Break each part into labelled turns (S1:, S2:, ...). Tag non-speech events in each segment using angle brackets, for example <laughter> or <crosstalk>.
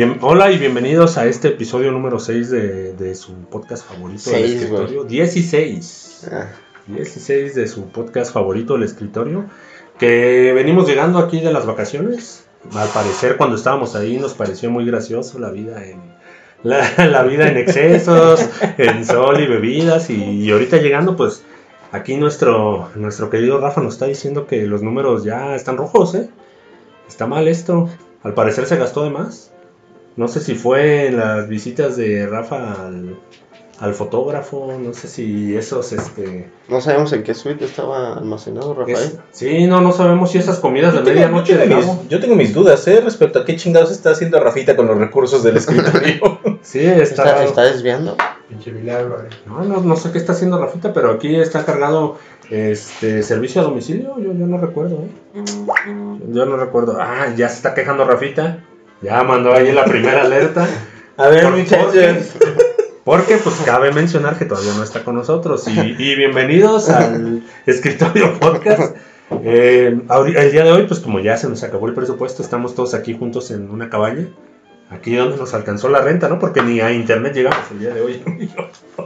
S1: Bien, hola y bienvenidos a este episodio número 6 de, de su podcast favorito del
S2: Seis,
S1: escritorio. 16.
S2: Ah,
S1: 16 de su podcast favorito, El Escritorio. Que venimos llegando aquí de las vacaciones. Al parecer, cuando estábamos ahí, nos pareció muy gracioso la vida en. La, la vida en excesos, <laughs> en sol y bebidas. Y, y ahorita llegando, pues. Aquí nuestro, nuestro querido Rafa nos está diciendo que los números ya están rojos, ¿eh? Está mal esto. Al parecer se gastó de más. No sé si fue en las visitas de Rafa al, al fotógrafo, no sé si esos, este...
S2: no sabemos en qué suite estaba almacenado Rafael.
S1: es- sí, no, no sabemos si esas comidas de
S3: Yo
S1: medianoche de
S3: mis, yo tengo mis dudas, ¿eh? Respecto a qué chingados está haciendo Rafita con los recursos del escritorio. <laughs>
S1: Sí, está,
S2: ¿Está, desviando?
S4: Pinche milagro, eh.
S1: No, no, no sé qué está haciendo Rafita, pero aquí está cargado este servicio a domicilio, yo, yo no recuerdo, ¿eh? Yo no recuerdo. Ah, ya se está quejando Rafita. Ya mandó ahí la primera alerta. <laughs>
S3: A ver,
S1: Por-
S3: muchachos.
S1: Porque pues cabe mencionar que todavía no está con nosotros. Y, y bienvenidos al escritorio podcast. Eh, el día de hoy, pues como ya se nos acabó el presupuesto, estamos todos aquí juntos en una cabaña. Aquí donde nos alcanzó la renta, ¿no? Porque ni a internet llegamos el día de hoy. <laughs>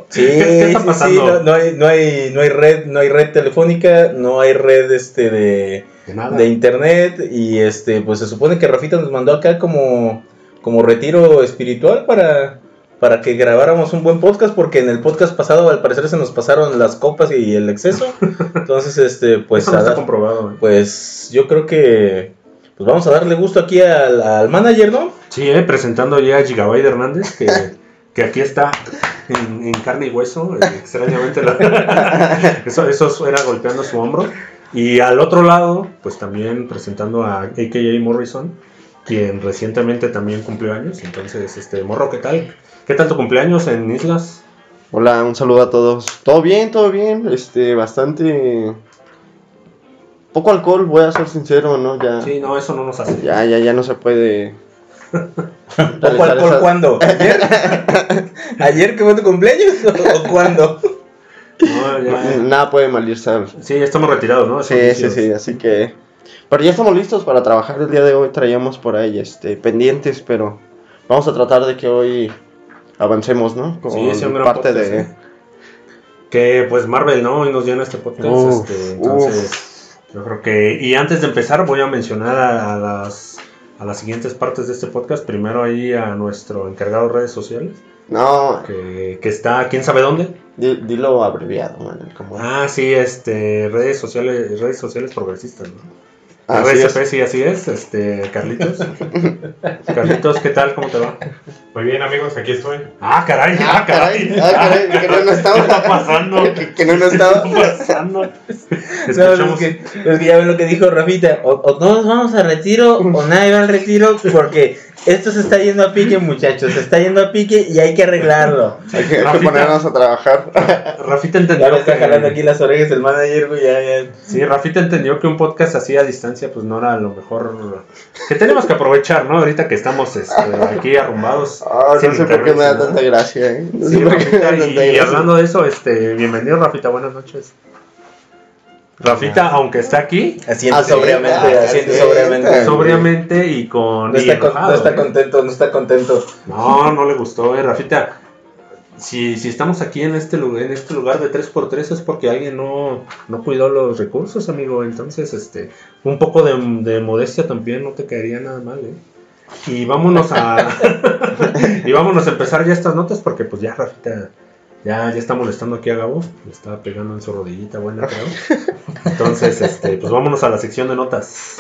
S3: Sí,
S1: ¿Qué- qué está
S3: sí,
S1: pasando?
S3: sí, no, no hay, no, hay, no hay red, no hay red telefónica, no hay red este de,
S1: De nada.
S3: de internet y este pues se supone que Rafita nos mandó acá como, como retiro espiritual para, para que grabáramos un buen podcast porque en el podcast pasado al parecer se nos pasaron las copas y el exceso. <laughs> Entonces este pues
S1: Eso no
S3: a
S1: está
S3: dar-
S1: comprobado. ¿eh?
S3: pues yo creo que pues vamos a darle gusto aquí al, al manager, ¿no?
S1: Sí, eh, presentando ya a Gigabyte Hernández, que, que aquí está en, en carne y hueso. eh, extrañamente, la- <laughs> eso, eso era golpeando su hombro. Y al otro lado, pues también presentando a AKA Morrison, quien recientemente también cumplió años. Entonces, este Morro, ¿qué tal? ¿Qué tal tu cumpleaños en Islas?
S2: Hola, un saludo a todos. Todo bien, todo bien. Este, bastante. Poco alcohol, voy a ser sincero, ¿no? Ya,
S1: Sí, no, eso no nos hace.
S2: ya, ya, ya no se puede. <laughs>
S3: ¿Poco alcohol
S2: esa-
S3: cuándo? <laughs> ¿Ayer? ¿Ayer que fue tu cumpleaños o, <laughs> o cuándo?
S1: No, ya-
S2: Nada puede malirse.
S1: sí, ya estamos retirados, ¿no?
S2: Sí, sí, sí, así que. Pero ya estamos listos para trabajar el día de hoy. Traíamos por ahí este, pendientes, pero vamos a tratar de que hoy avancemos, ¿no? Con
S1: Sí, sí, un gran
S2: parte
S1: podcast,
S2: de.
S1: ¿eh? Que pues Marvel, ¿no? Hoy nos llena este podcast.
S2: Uf,
S1: este, entonces, yo creo que. Y antes de empezar, voy a mencionar a, las. A las siguientes partes de este podcast. Primero ahí a nuestro encargado de redes sociales.
S2: No,
S1: Que, que está, quién sabe dónde.
S2: di- dilo abreviado, man. Como...
S1: Ah, sí, este. Redes sociales, redes sociales progresistas, ¿no?
S2: Así es.
S1: RSP, sí, así es. Este, Carlitos. <laughs> Carlitos, ¿qué tal? ¿Cómo te va?
S4: Muy bien, amigos, aquí estoy.
S1: Ah, caray, ah,
S2: Ah, caray,
S1: caray.
S2: ah, caray, que no, no estaba.
S1: ¿Qué está pasando? <laughs>
S2: que, que no, no estaba.
S1: ¿Qué está pasando? <laughs>
S3: No, es, que, es que ya ven lo que dijo Rafita. O, o todos vamos a retiro o nadie va al retiro porque esto se está yendo a pique, muchachos. Se está yendo a pique y hay que arreglarlo.
S2: Hay que,
S1: Rafita.
S2: ponernos a trabajar.
S1: Rafita
S3: Ya
S1: entendió
S3: me está
S1: que-
S3: jalando aquí las orejas el manager, güey. Ya, ya.
S1: Sí, Rafita entendió que un podcast así a distancia pues no era lo mejor que tenemos que aprovechar, ¿no? Ahorita que estamos este, aquí arrumbados. <laughs>
S2: Ah,
S1: sin
S2: no sé por qué me da tanta gracia, ¿eh? No
S1: Sí, Rafita,
S2: tanta
S1: y,
S2: gracia.
S1: hablando de eso, este, bienvenido Rafita, buenas noches. Rafita, aunque está aquí,
S3: Asiente
S2: Ah,
S3: sobriamente,
S2: ah,
S3: asiente
S2: sí,
S3: sobriamente.
S1: sobriamente y con...
S3: No
S1: y
S3: está, con-
S1: enojado,
S3: no está
S1: ¿eh?
S3: contento, no está contento.
S1: No, no le gustó, eh, Rafita. Si, si estamos aquí en este lugar, en este lugar de 3x3 es porque alguien no, no cuidó los recursos, amigo. Entonces, este, un poco de, de modestia también no te caería nada mal, eh. Y vámonos a <laughs> <laughs> y vámonos a empezar ya estas notas porque pues ya Rafita ya, ya está molestando aquí a Gabo, le estaba pegando en su rodillita buena, creo. <laughs> Entonces, este, pues vámonos a la sección de notas.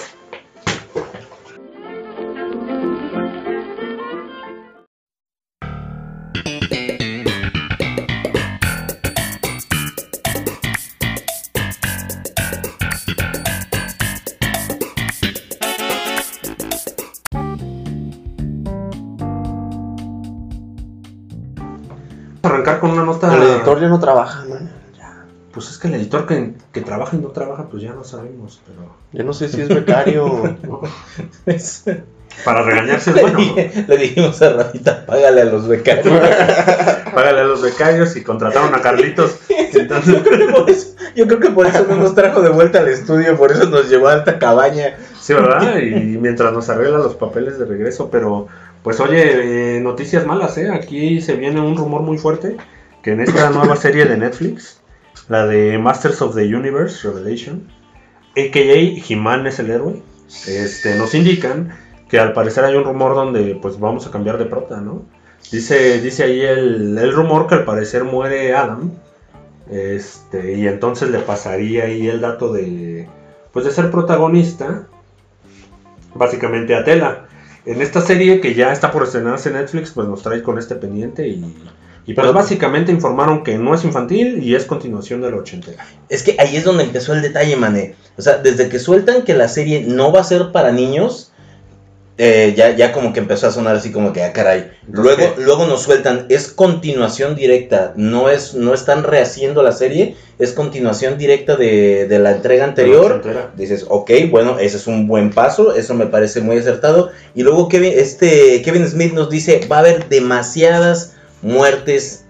S2: Editor ya no trabaja, man.
S1: Pues es que el editor que, que trabaja y no trabaja, pues ya no sabemos, pero.
S2: Yo no sé si es becario. o- <laughs>
S1: Para regañarse es bueno,
S3: le dijimos a Rafita, págale a los becarios. <laughs>
S1: Págale a los becarios y contrataron a Carlitos. Entonces,
S3: Por eso- yo creo que por eso no nos trajo de vuelta al estudio, por eso nos llevó a esta cabaña.
S1: sí, ¿verdad? Y mientras nos arregla los papeles de regreso, pero pues oye, eh, noticias malas, ¿eh? Aquí se viene un rumor muy fuerte que en esta nueva serie de Netflix, la de Masters of the Universe Revelation, a.k.a. He-Man es el héroe, este, nos indican que al parecer hay un rumor donde pues vamos a cambiar de prota, ¿no? Dice, dice ahí el, el rumor que al parecer muere Adam, este, y entonces le pasaría ahí el dato de, pues de ser protagonista, básicamente a Tela. En esta serie que ya está por estrenarse en Netflix, pues nos trae con este pendiente y, y pues básicamente informaron que no es infantil y es continuación de la ochentera.
S3: Es que ahí es donde empezó el detalle, mané. O sea, desde que sueltan que la serie no va a ser para niños, eh, ya, ya como que empezó a sonar así como que, ah, caray. Luego, luego nos sueltan, es continuación directa, no, es, no están rehaciendo la serie, es continuación directa de, de la entrega anterior. Dices, ok, bueno, ese es un buen paso, eso me parece muy acertado. Y luego Kevin, este, Kevin Smith nos dice, va a haber demasiadas muertes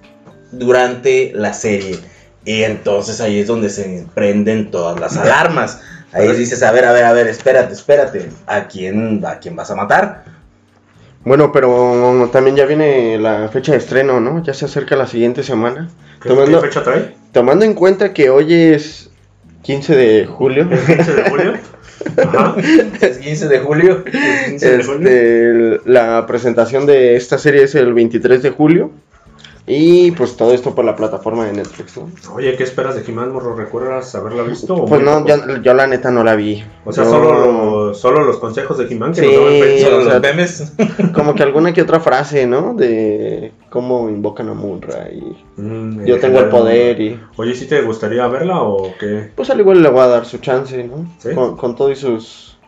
S3: durante la serie. Y entonces ahí es donde se prenden todas las alarmas. Ahí dices, a ver, a ver, a ver, espérate, espérate. ¿A quién, a quién vas a matar?
S2: Bueno, pero también ya viene la fecha de estreno, ¿no? Ya se acerca la siguiente semana.
S1: ¿Qué,
S2: Tomando-
S1: qué fecha trae?
S2: Tomando en cuenta que hoy es 15 de julio,
S1: ¿El 15 de julio? <laughs> Ajá. <laughs>
S3: Es 15 de julio.
S1: 15 de julio.
S2: este, el- la presentación de esta serie es el 23 de julio. Y pues todo esto por la plataforma de Netflix, ¿no?
S1: Oye, ¿qué esperas de He-Man, morro? ¿Recuerdas haberla visto? o
S2: Pues no, yo, yo la neta no la vi.
S1: O sea,
S2: Yo-
S1: solo, los, solo los consejos de He-Man que
S2: Sí,
S1: nos daban.
S3: Solo
S2: sea,
S3: los memes. <laughs>
S2: Como que <laughs> alguna que otra frase, ¿no? De cómo invocan a Munra y
S1: Mm,
S2: yo tengo el poder y...
S1: Oye, ¿sí te gustaría verla o qué?
S2: Pues al igual le voy a dar su chance, ¿no?
S1: ¿Sí?
S2: Con, con todo y sus...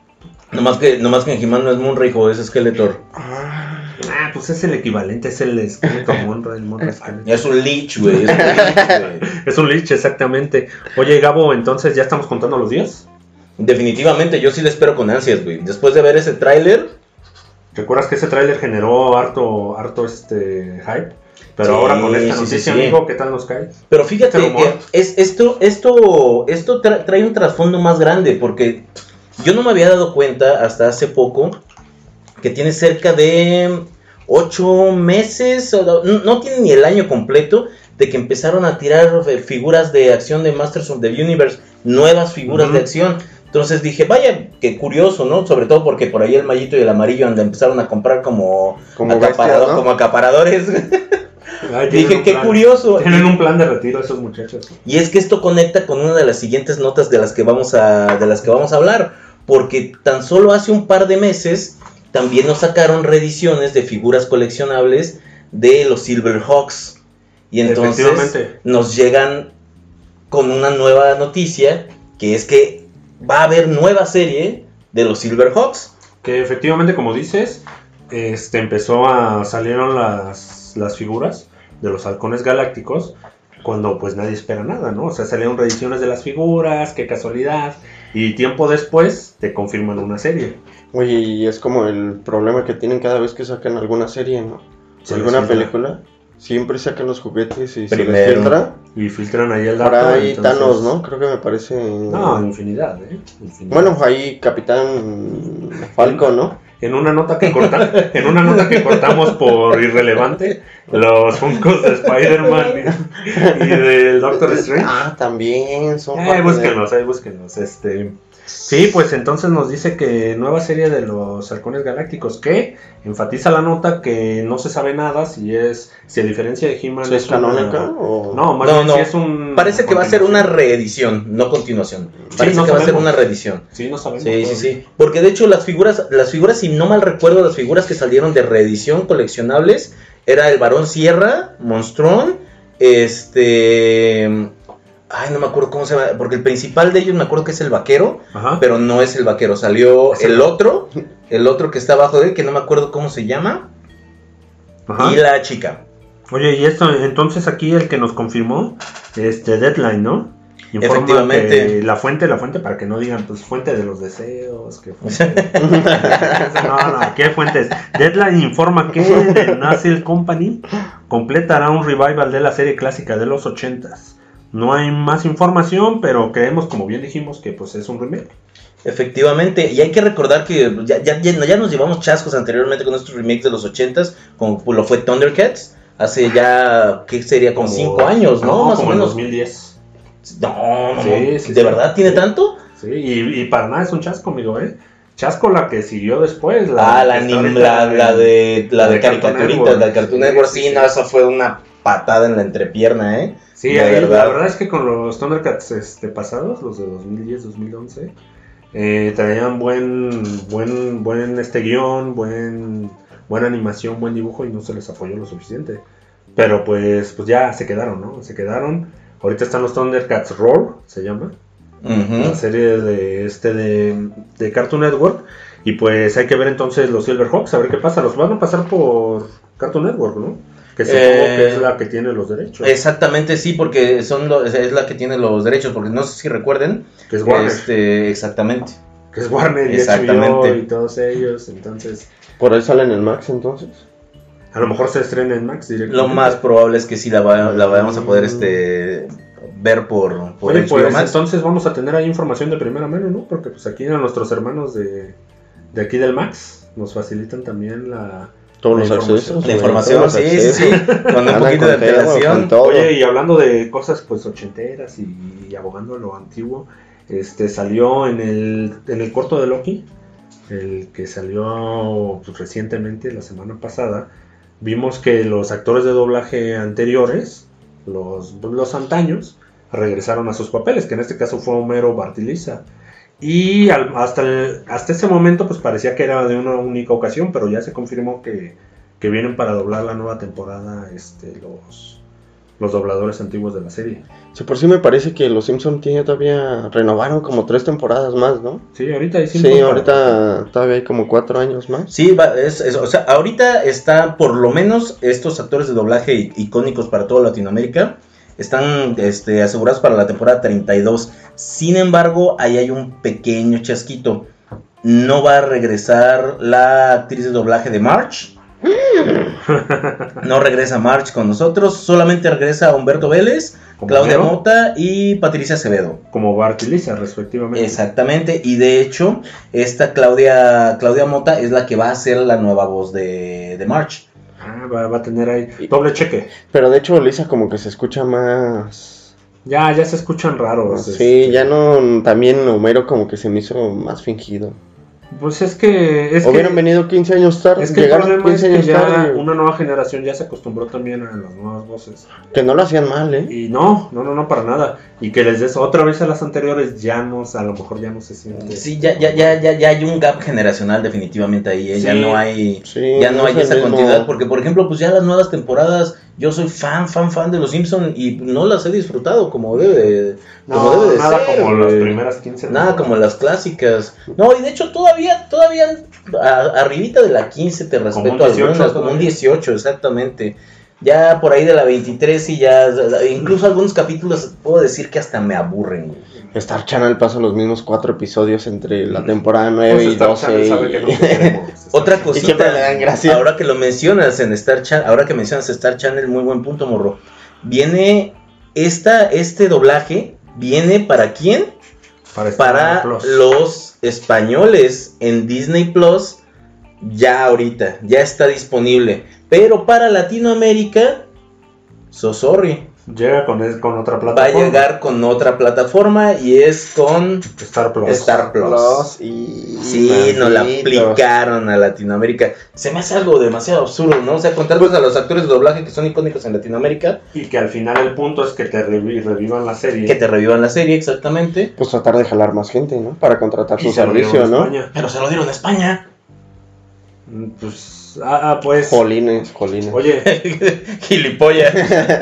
S3: Nomás que, nomás que en He-Man no es Moonray, hijo, es Skeletor.
S1: Ah, pues es el equivalente, es el esqueleto <laughs> Monra, el Monra esqueleto.
S3: Es un Lich, güey. Es un Lich, güey. <laughs>
S1: Es un lich, exactamente. Oye, Gabo, entonces ya estamos contando los días.
S3: Definitivamente, yo sí le espero con ansias, güey. Después de ver ese tráiler,
S1: ¿Recuerdas que ese tráiler generó harto, harto este hype? Pero
S3: Sí,
S1: ahora con esta
S3: sí,
S1: noticia,
S3: sí, sí.
S1: amigo, ¿qué tal nos cae?
S3: pero fíjate
S1: Este
S3: que es, esto, esto, esto tra- trae un trasfondo más grande, porque yo no me había dado cuenta hasta hace poco que tiene cerca de ocho meses, no, no tiene ni el año completo, de que empezaron a tirar eh, figuras de acción de Masters of the Universe, nuevas figuras de acción. Entonces dije, vaya, qué curioso, ¿no? Sobre todo porque por ahí el mallito y el amarillo anda- empezaron a comprar como,
S2: Como
S3: acaparado-
S2: bestias, ¿no?
S3: como acaparadores.
S1: Ay, <laughs> <laughs> tienen
S3: dije, qué
S1: plan-
S3: curioso.
S1: Tienen un plan de retiro esos muchachos.
S3: Y es que esto conecta con una de las siguientes notas de las que vamos a, de las que vamos a hablar. Porque tan solo hace un par de meses también nos sacaron reediciones de figuras coleccionables de los Silverhawks. Y entonces nos llegan con una nueva noticia, que es que va a haber nueva serie de los Silverhawks.
S1: Que efectivamente, como dices, este empezó a salieron las, las figuras de los halcones galácticos cuando pues nadie espera nada, ¿no? O sea, salieron reediciones de las figuras, qué casualidad, y tiempo después te confirman una serie.
S2: Oye, y es como el problema que tienen cada vez que sacan alguna serie, ¿no?
S1: Se
S2: alguna
S1: filtra.
S2: película. Siempre sacan los juguetes y se les filtra.
S1: Y filtran ahí el dato.
S2: Ahora hay
S1: entonces-
S2: Thanos, ¿no? Creo que me parece...
S1: No, infinidad, ¿eh? Infinidad.
S2: Bueno, ahí Capitán Falco, ¿no?
S1: En una nota que corta, en una nota que cortamos por irrelevante, los Funkos de Spider-Man y, <laughs> y del Doctor Strange.
S2: Ah, también son
S1: Ahí
S2: parte de-
S1: búsquenlos, ahí búsquenlos. Este, sí, pues entonces nos dice que nueva serie de los halcones galácticos, que enfatiza la nota que no se sabe nada si es, si a diferencia de He-Man
S2: ¿Sí ¿Es
S1: una-
S2: canónica o...?
S1: No, más
S3: No,
S1: bien
S3: no.
S1: si es un...
S3: Parece que va a ser una reedición, no continuación. Parece
S1: no
S3: que va a ser una reedición.
S1: Sí, no sabemos.
S3: Sí, sí, sí. Porque de hecho las figuras, las figuras, si no mal recuerdo, las figuras que salieron de reedición coleccionables, era el Barón Sierra, Monstrón, este... Ay, no me acuerdo cómo se llama, porque el principal de ellos me acuerdo que es el vaquero,
S1: Ajá.
S3: pero no es el vaquero, salió
S1: el-
S3: el otro, el otro que está abajo de él, que no me acuerdo cómo se llama,
S1: Ajá.
S3: y la chica.
S1: Oye, y esto, entonces aquí el que nos confirmó, este Deadline, ¿no? Informa
S3: Efectivamente.
S1: la fuente, la fuente, para que no digan, pues fuente de los deseos, que fuente. <laughs> no, no, ¿qué fuentes? Deadline informa que The Nassel Company completará un revival de la serie clásica de los 80s. No hay más información, pero creemos, como bien dijimos, que pues es un remake.
S3: Efectivamente, y hay que recordar que ya, ya, ya, nos llevamos chascos anteriormente con estos remakes de los 80s, como lo fue Thundercats, hace ya, ¿qué sería? Como 5 años, ¿no? Más o
S1: como en
S3: menos.
S1: 2010.
S3: No, no,
S1: Sí,
S3: no.
S1: sí,
S3: ¿De
S1: sí.
S3: verdad tiene tanto?
S1: Sí, y, y para nada es un chasco, amigo, ¿eh? Chasco la que siguió después.
S3: ah, la,
S1: ahorita
S3: la,
S1: en-
S3: la de, la
S1: la
S3: de
S1: de
S3: caricaturitas, la de Cartoon Network,
S1: sí.
S3: no, eso fue una patada en la entrepierna, ¿eh?
S1: Sí,
S3: La
S1: ahí,
S3: verdad.
S1: la verdad es que con los Thundercats este, pasados, los de 2010-2011, eh, traían buen, buen, buen este guion, buen, buena animación, buen dibujo y no se les apoyó lo suficiente. Pero pues, pues ya se quedaron, ¿no? Se quedaron. Ahorita están los Thundercats Roar, se llama.
S3: Ujú.
S1: la serie de este de, de Cartoon Network y pues hay que ver entonces los Silverhawks a ver qué pasa los van a pasar por Cartoon Network no que supongo
S3: Eh,
S1: que es la que tiene los derechos
S3: Exactamente, sí, porque son lo- es la que tiene los derechos, porque no sé si recuerden.
S1: que es Warner
S3: Este, exactamente.
S1: que es Warner y
S3: Exactamente.
S1: HBO y todos ellos entonces
S2: Por ahí sale en el Max entonces.
S1: a lo mejor se estrena en Max
S3: Lo
S1: directamente
S3: más probable es que sí la, va- la vayamos a poder este ver por, por
S1: Oye, pues
S3: Max.
S1: entonces vamos a tener ahí información de primera mano, ¿no? Porque pues aquí a nuestros hermanos de, de aquí del Max nos facilitan también la,
S2: Todos los
S1: información.
S2: accesos.
S3: La información, sí, sí, sí,
S2: accesos.
S3: con un poquito de antelación.
S1: Oye, y hablando de cosas pues ochenteras y, y abogando a lo antiguo, este salió en el, en el corto de Loki, el que salió pues, recientemente, la semana pasada, vimos que los actores de doblaje anteriores, los, los antaños, regresaron a sus papeles, que en este caso fue Homero Bartiliza. Y al- hasta, el- hasta ese momento pues parecía que era de una única ocasión, pero ya se confirmó que, que vienen para doblar la nueva temporada este, los, los dobladores antiguos de la serie.
S2: Sí, por sí me parece que los Simpson tiene todavía renovaron como tres temporadas más, ¿no?
S1: Sí, ahorita hay
S2: Sí,
S1: cinco para-
S2: ahorita todavía hay como cuatro años más.
S3: Sí, va- es, es- o sea, ahorita está por lo menos estos actores de doblaje icónicos para toda Latinoamérica están este, asegurados para la temporada 32. Sin embargo, ahí hay un pequeño chasquito. No va a regresar la actriz de doblaje de March. <laughs> No regresa March con nosotros, solamente regresa Humberto Vélez, Claudia Mota y Patricia Acevedo.
S1: Como Bart y Lisa, respectivamente.
S3: Exactamente, y de hecho, esta Claudia, Claudia Mota es la que va a ser la nueva voz de, de March.
S1: Va, va a tener ahí doble cheque.
S2: Pero de hecho Lisa como que se escucha más...
S1: Ya, ya se escuchan raros.
S2: Sí,
S1: este.
S2: ya no... También Homero como que se me hizo más fingido.
S1: Pues es que. Es
S2: Hubieran
S1: que,
S2: venido 15 años tarde.
S1: es que el
S2: llegaron
S1: problema es
S2: 15
S1: que
S2: años
S1: ya
S2: tarde.
S1: una nueva generación ya se acostumbró también a las nuevas voces.
S2: Que no lo hacían mal, ¿eh?
S1: Y no, no, no, no, para nada. Y que les des otra vez a las anteriores, ya no, a lo mejor ya no se siente.
S3: Sí, ya, ya, ya, ya, ya hay un gap generacional definitivamente ahí, ¿eh? ya
S1: Sí.
S3: no hay,
S2: Sí,
S3: ya no hay
S2: es el
S3: esa
S2: mismo.
S3: continuidad, porque por ejemplo, pues ya las nuevas temporadas, yo soy fan, fan, fan de los Simpson y no las he disfrutado como debe de, como
S1: No,
S3: debe de
S1: nada
S3: ser,
S1: como
S3: güey.
S1: las primeras 15.
S3: Nada como las clásicas. No, y de hecho todavía, todavía a- arribita de la 15 te respeto
S1: 18
S3: algunas, como un
S1: todavía.
S3: 18 exactamente. Ya por ahí de la 23 y ya, incluso algunos capítulos puedo decir que hasta me aburren.
S2: Star Channel pasa los mismos cuatro episodios entre la temporada 9
S1: Pues
S2: y
S1: Star
S2: 12.
S1: Channel
S2: y-
S1: sabe que no <laughs> te queremos. Star <laughs>
S3: Otra.
S2: Y
S3: cosita,
S2: dan gracia.
S3: ahora que lo mencionas en Star Channel, ahora que mencionas Star Channel, muy buen punto, morro. Viene esta, este doblaje, viene para quién?
S1: Para,
S3: Para los españoles en Disney Plus, ya ahorita, ya está disponible. Pero para Latinoamérica, so sorry,
S1: Llega con, otra
S3: va a
S1: plataforma.
S3: llegar con otra plataforma y es con
S1: Star Plus.
S3: Star Plus.
S2: Plus y...
S3: Sí, nos la
S2: malditos.
S3: aplicaron a Latinoamérica. Se me hace algo demasiado absurdo, ¿no? O sea, contar pues a los actores de doblaje que son icónicos en Latinoamérica,
S1: Y que al final el punto es que te revi- revivan la serie.
S3: que te revivan la serie, exactamente.
S2: Pues tratar de jalar más gente, ¿no? Para contratar
S1: Y
S2: su
S1: se
S2: servicio, ¿no?
S1: España.
S3: Pero se lo dieron a España.
S1: Mm, Pues, ah, ah, pues.
S2: Jolines, jolines.
S1: Oye, <laughs>
S3: Gilipollas.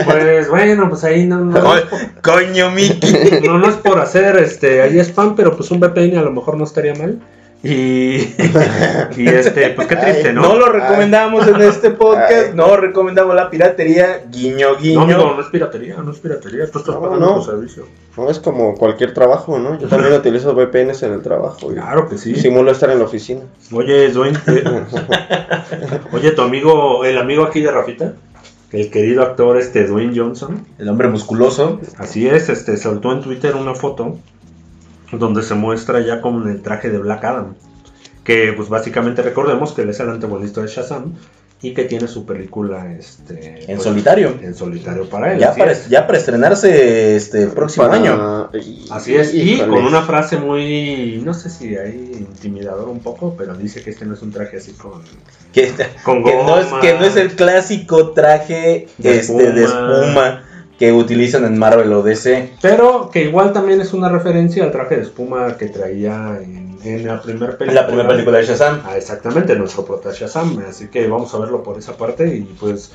S1: pues bueno, pues ahí no, no,
S3: Co- Coño, Miki.
S1: no, no es por hacer este ahí spam, pero pues un VPN a lo mejor no estaría mal. Y, <laughs> y este, pues qué triste,
S3: No,
S1: ¿no?
S3: lo recomendamos en este podcast, no recomendamos la piratería, guiño,
S1: No,
S3: guiño.
S1: amigo, no es piratería, no es piratería. Tú estás
S2: No,
S1: pagando
S2: no.
S1: tu servicio.
S2: No, es como cualquier trabajo, ¿no? Yo también <laughs> utilizo VPNs en el trabajo. y
S1: Claro que sí.
S2: Simulo estar en la oficina.
S1: Oye, Dwayne, eh, <laughs> oye, tu amigo, el amigo aquí de Rafita, el querido actor este Dwayne Johnson,
S3: El hombre musculoso.
S1: así es, este soltó en Twitter una foto donde se muestra ya con el traje de Black Adam, que pues básicamente recordemos que él es el antagonista de Shazam y que tiene su película este
S3: En
S1: pues,
S3: solitario.
S1: en solitario para él.
S3: Ya para,
S1: es.
S3: ya para estrenarse este próximo
S2: Para-
S3: año.
S2: y-
S1: Así es, y con una frase muy, no sé si ahí intimidador un poco, pero dice que este no es un traje así con,
S3: Que,
S1: con
S3: que no es, que no es el clásico traje
S1: De
S3: este, de
S1: espuma.
S3: Que utilizan en Marvel o DC.
S1: Pero que igual también es una referencia al traje de espuma que traía en, en la primera película.
S3: La primera película de Shazam.
S1: Ah, exactamente, nuestro prota Shazam. Así que vamos a verlo por esa parte y pues...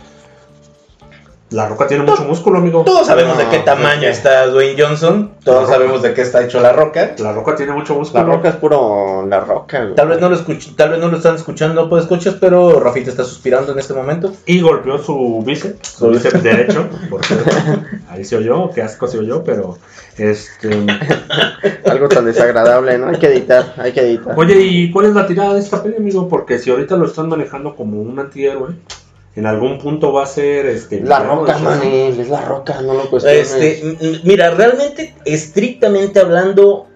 S1: La roca tiene mucho músculo, amigo.
S3: Todos sabemos
S2: No,
S3: de qué tamaño está Dwayne Johnson. Todos
S1: La
S3: sabemos de qué está hecho la roca.
S1: La roca tiene mucho
S2: La
S1: músculo.
S2: roca es puro la roca, güey.
S3: Tal vez no lo escuch- tal vez no lo están escuchando, pues escuchas, pero Rafita está suspirando en este momento.
S1: Y golpeó su bíceps, su bíceps derecho, por cierto. Ahí se oyó, qué asco se oyó, pero... Este... <laughs>
S2: Algo tan desagradable, ¿no? Hay que editar, hay que editar.
S1: Oye, ¿y cuál es la tirada de esta peli, amigo? Porque si ahorita lo están manejando como un antihéroe, en algún punto va a ser este.
S2: La roca, manil, es la roca, no lo cuestiones.
S3: Este, mira, realmente, estrictamente hablando,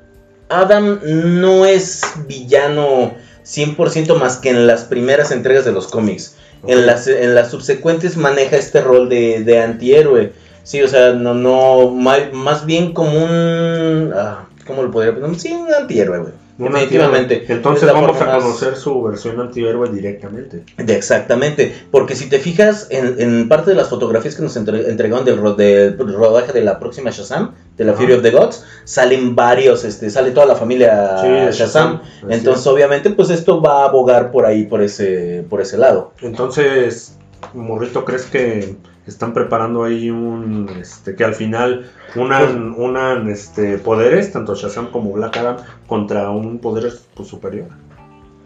S3: Adam no es villano 100% más que en las primeras entregas de los cómics. En las, en las subsecuentes maneja este rol de, de antihéroe. Sí, o sea, no, no, más bien como un... ah, ¿Cómo lo podría poner? Sí, un antihéroe, güey. Definitivamente.
S1: Entonces vamos a
S3: más-
S1: conocer su versión antihéroe directamente.
S3: De- Exactamente, porque si te fijas en, en parte de las fotografías que nos entre- entregaron del, ro- del rodaje de la próxima Shazam, de la. Fury of the Gods, salen varios, este, sale toda la familia
S1: Sí, de
S3: Shazam.
S1: Shazam,
S3: Entonces,
S1: es.
S3: obviamente, pues esto va a abogar por ahí, por ese, por ese lado.
S1: Entonces, Morrito, ¿crees que están preparando ahí un. Este, que al final unan, unan este, poderes, tanto Shazam como Black Adam, contra un poder pues, superior?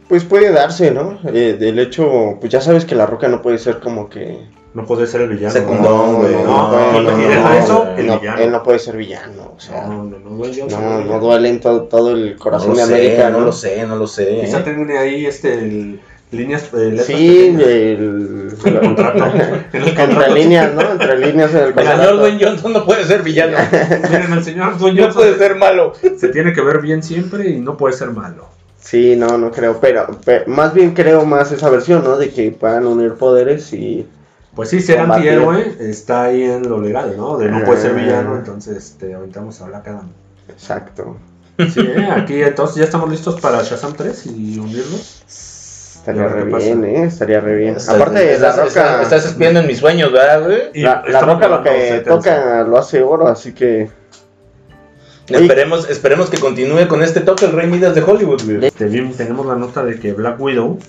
S2: Pues puede darse, ¿no? Eh, del hecho, pues ya sabes que la roca no puede ser como que.
S1: No puede ser el villano.
S3: Secundón, güey.
S1: No,
S2: puede,
S1: no, y deja eso, el
S2: no,
S1: villano.
S2: él no puede ser villano, o sea.
S1: No, no, no, Johnson,
S2: No,
S1: no,
S2: no duele en todo, todo el
S3: No
S2: corazón
S3: lo
S2: de
S3: sé,
S2: América,
S3: no
S2: ¿no?
S3: lo sé, no lo sé.
S1: Quizá
S3: ¿eh?
S1: ahí este, el- líneas. eh, letras
S2: Sí,
S1: pequeñas
S2: el, <laughs> <laughs>
S1: en el contrato. En el
S2: entre
S1: contrato.
S2: líneas, ¿no? Entre líneas en el
S3: El señor. Dwayne Johnson no puede ser villano. <laughs>
S1: Miren, el señor Dwayne
S3: no
S1: Johnson
S3: puede ser malo.
S1: se tiene que ver bien siempre y no puede ser malo.
S2: Sí, no, no creo, pero, pe- más bien creo más esa versión, ¿no? De que puedan unir poderes y
S1: Pues sí, ser antihéroe está ahí en lo legal, ¿no? De no puede ser
S2: Ah.
S1: villano, entonces te aventamos a Black Adam.
S2: exacto.
S1: Sí, ¿eh? aquí entonces ya estamos listos para Shazam 3 y unirlos.
S2: Estaría
S1: Ya, ¿qué
S2: re
S1: pasa?
S2: bien, ¿eh? Estaría re bien.
S3: Estás-
S2: Aparte de la roca,
S3: Estás, estás espiando en mis sueños, ¿verdad, güey?
S1: Y
S2: la, la roca lo que toca lo hace oro, así que.
S3: Esperemos, esperemos que continúe con este toque el Rey Midas de Hollywood, güey.
S1: Este, bien, tenemos la nota de que Black Widow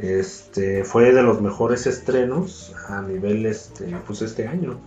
S1: este, fue de los mejores estrenos a nivel este, pues este año.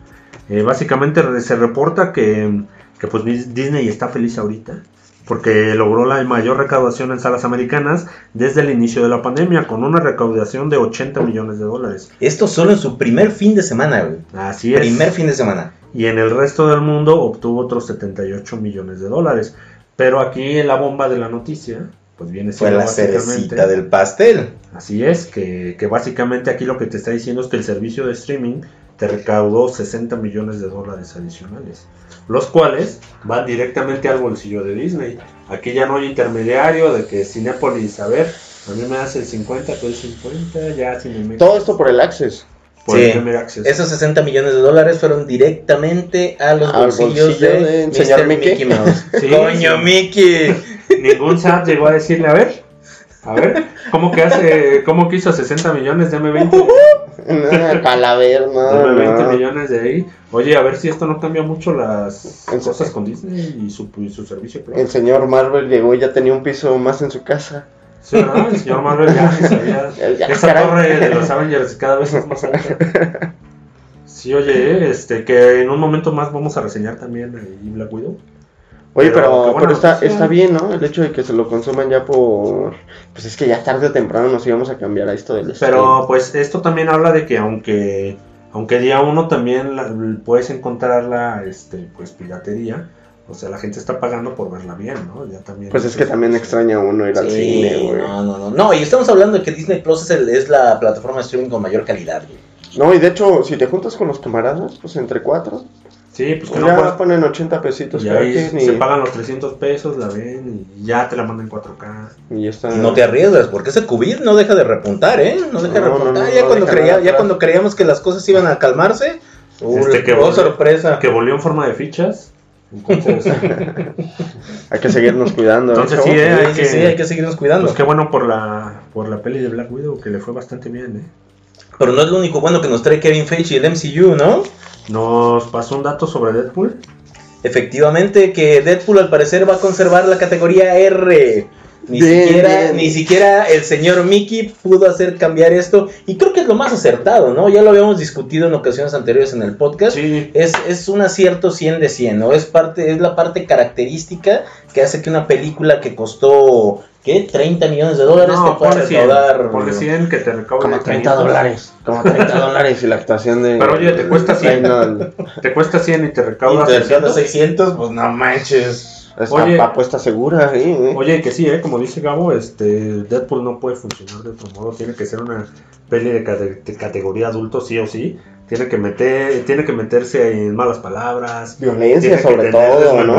S1: Eh, básicamente se reporta que, que, pues Dis- Disney está feliz ahorita porque logró la mayor recaudación en salas americanas desde el inicio de la pandemia con una recaudación de 80 millones de dólares.
S3: Esto solo en su primer fin de semana, güey.
S1: Así es.
S3: Primer fin de semana.
S1: Y en el resto del mundo obtuvo otros 78 millones de dólares. Pero aquí la bomba de la noticia, pues viene
S3: Fue
S1: siendo
S3: la
S1: básicamente-
S3: cerecita del pastel.
S1: Así es, que, que básicamente aquí lo que te está diciendo es que el servicio de streaming te recaudó 60 millones de dólares adicionales, los cuales van directamente al bolsillo de Disney. Aquí ya no hay intermediario de que Cinepolis, a ver, a mí me das el 50, tú el 50, ya si me meto
S2: todo esto por el Access.
S1: por
S3: Sí.
S1: el Premier Access.
S3: Esos 60 millones de dólares fueron directamente a los
S2: Al
S3: bolsillos
S2: bolsillo
S3: de,
S2: del
S3: Mr. Mickey,
S2: Mickey.
S3: Mouse.
S1: Sí,
S3: Coño,
S1: sí.
S3: Mickey.
S1: Ningún SAT llegó a decirle, a ver, a ver, ¿cómo que hace, cómo que hizo 60 millones? Dame 20. <laughs>
S2: Para ver, no,
S1: Dame 20
S2: no.
S1: millones de ahí. Oye, a ver si esto no cambia mucho las cosas con Disney y su, y su servicio. Plus.
S2: El señor Marvel llegó y ya tenía un piso más en su casa.
S1: Sí, ¿verdad? El señor Marvel ya sabía. <laughs>
S2: Ya,
S1: Esa
S2: caray.
S1: torre de los Avengers cada vez es más alta. <laughs> Sí, oye, este, que en un momento más vamos a reseñar también ahí Black Widow.
S2: Oye,
S1: Pero,
S2: pero, está, está bien, ¿no? El hecho de que se lo consuman ya por... Pues es que ya tarde o temprano nos íbamos a cambiar a esto del
S1: Pero pues esto también habla de que aunque aunque día uno también la- puedes encontrarla este pues piratería, o sea, la gente está pagando por verla bien, ¿no? Ya también
S2: Pues es que también extraña uno ir al
S3: Sí,
S2: cine, güey.
S3: no, no, no. No, y estamos hablando de que Disney Plus es, el- es la plataforma de streaming con mayor calidad, güey.
S2: No, y de hecho, si te juntas con los camaradas, pues entre cuatro,
S1: Sí, pues que
S2: pues
S1: no
S2: ya
S1: puedes-
S2: ponen 80 pesitos
S1: y ahí
S2: y,
S1: se pagan los 300 pesos, la ven y ya te la mandan en 4K.
S2: y ya está.
S3: Y no te arriesgas, porque ese COVID no deja de repuntar, ¿eh? No deja de
S2: No, no,
S3: repuntar.
S2: no,
S3: ya,
S2: no
S3: cuando
S2: deja
S3: creía- ya cuando creíamos que las cosas iban a calmarse, uh,
S1: Este, que
S3: oh,
S1: volvió-
S3: sorpresa.
S1: Que volvió en forma de fichas. Entonces, <laughs>
S2: Hay que seguirnos cuidando. ¿eh,
S1: Entonces
S2: chavos?
S1: sí, eh,
S3: Sí,
S1: hay
S3: sí,
S1: que-
S3: sí, hay que seguirnos cuidando.
S1: pues qué bueno por la por la peli de Black Widow que le fue bastante bien, ¿eh?
S3: Pero no es lo único bueno que nos trae Kevin Feige y el MCU, ¿no?
S1: Nos pasó un dato sobre Deadpool.
S3: Efectivamente, que Deadpool al parecer va a conservar la categoría R. Ni
S2: Bien,
S3: siquiera,
S2: bien.
S3: ni siquiera el señor Mickey pudo hacer cambiar esto. Y creo que es lo más acertado, ¿no? Ya lo habíamos discutido en ocasiones anteriores en el podcast.
S1: Sí,
S3: Es, es un acierto 100 de 100, ¿no? Es, parte, es la parte característica que hace que una película que costó, ¿qué? 30 millones de dólares
S1: no,
S3: te pueda
S1: ponle 100,
S3: recaudar.
S1: ponle 100 que te recaude
S2: Como 30
S1: 500.
S2: dólares. Como 30 dólares y la actuación de.
S1: Pero oye, te cuesta 100.
S2: Reina-
S1: Te cuesta 100 y te recaudas
S3: Inversión de
S1: 600.
S3: 600, pues no manches.
S2: Está
S1: Oye.
S2: apuesta segura, sí, ¿eh?
S1: Oye, que sí, ¿eh? como dice Gabo, este, Deadpool no puede funcionar de otro modo. Tiene que ser una peli de, cate- de categoría adulto, sí o sí. Tiene que, meter, tiene que meterse en malas palabras.
S2: Violencia sobre todo, ¿no?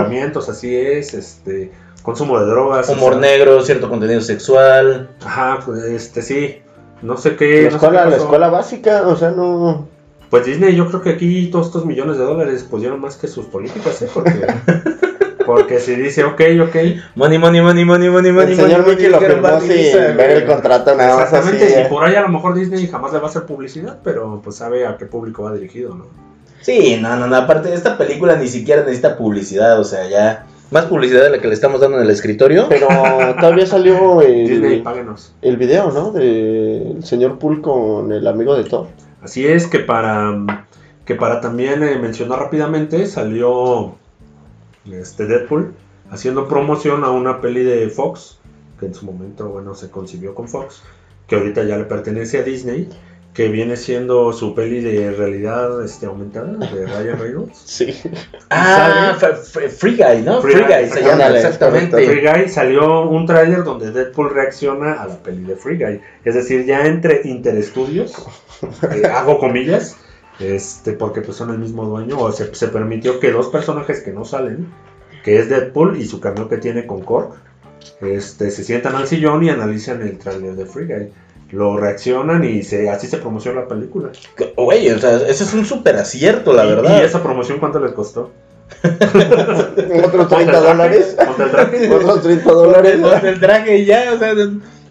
S1: así es. Este, consumo de drogas.
S3: Humor
S1: o sea,
S3: negro, cierto contenido sexual.
S1: Ajá, pues, este, sí. No sé qué.
S2: La
S1: no sé
S2: escuela,
S1: qué
S2: la escuela básica, o sea, no.
S1: Pues Disney, yo creo que aquí todos estos millones de dólares pusieron más que sus políticas, ¿eh? Porque, <laughs> porque si dice, ok, ok.
S3: Money, money, money, money, money, money.
S2: El señor Mickey lo firmó sin ver el contrato, nada más así.
S1: Exactamente, y
S2: eh.
S1: por ahí a lo mejor Disney jamás le va a hacer publicidad, pero pues sabe a qué público va dirigido, ¿no?
S3: Sí, no, no, no. Aparte, esta película ni siquiera necesita publicidad. O sea, ya. Más publicidad de la que le estamos dando en el escritorio.
S2: Pero todavía salió
S1: Disney,
S2: el,
S1: páguenos.
S2: el video, ¿no? Del señor Pool con el amigo de Thor.
S1: Así es que para que para también eh, mencionar rápidamente salió este Deadpool haciendo promoción a una peli de Fox que en su momento bueno se concibió con Fox que ahorita ya le pertenece a Disney que viene siendo su peli de realidad este, aumentada de Ryan Reynolds. <laughs>
S2: Sí.
S3: Ah, Free Guy, ¿no?
S1: Free
S3: Free,
S1: Guy,
S3: Guy se llama, exactamente.
S1: Free Guy salió un tráiler donde Deadpool reacciona a la peli de Free Guy. Es decir, ya entre Interestudios, <laughs> eh, hago comillas, este, porque pues son el mismo dueño, o se, se permitió que dos personajes que no salen, que es Deadpool y su cameo que tiene con Cork, este, se sientan al sillón y analizan el tráiler de Free Guy. Lo reaccionan y se, así se promociona la película.
S3: Güey, o sea, ese es un súper acierto, la
S1: Y-
S3: verdad.
S1: ¿Y esa promoción cuánto les costó? <laughs>
S2: Otros 30
S1: ¿Ponte el traje?
S2: dólares. Otros 30 dólares.
S3: El traje y ya, o sea.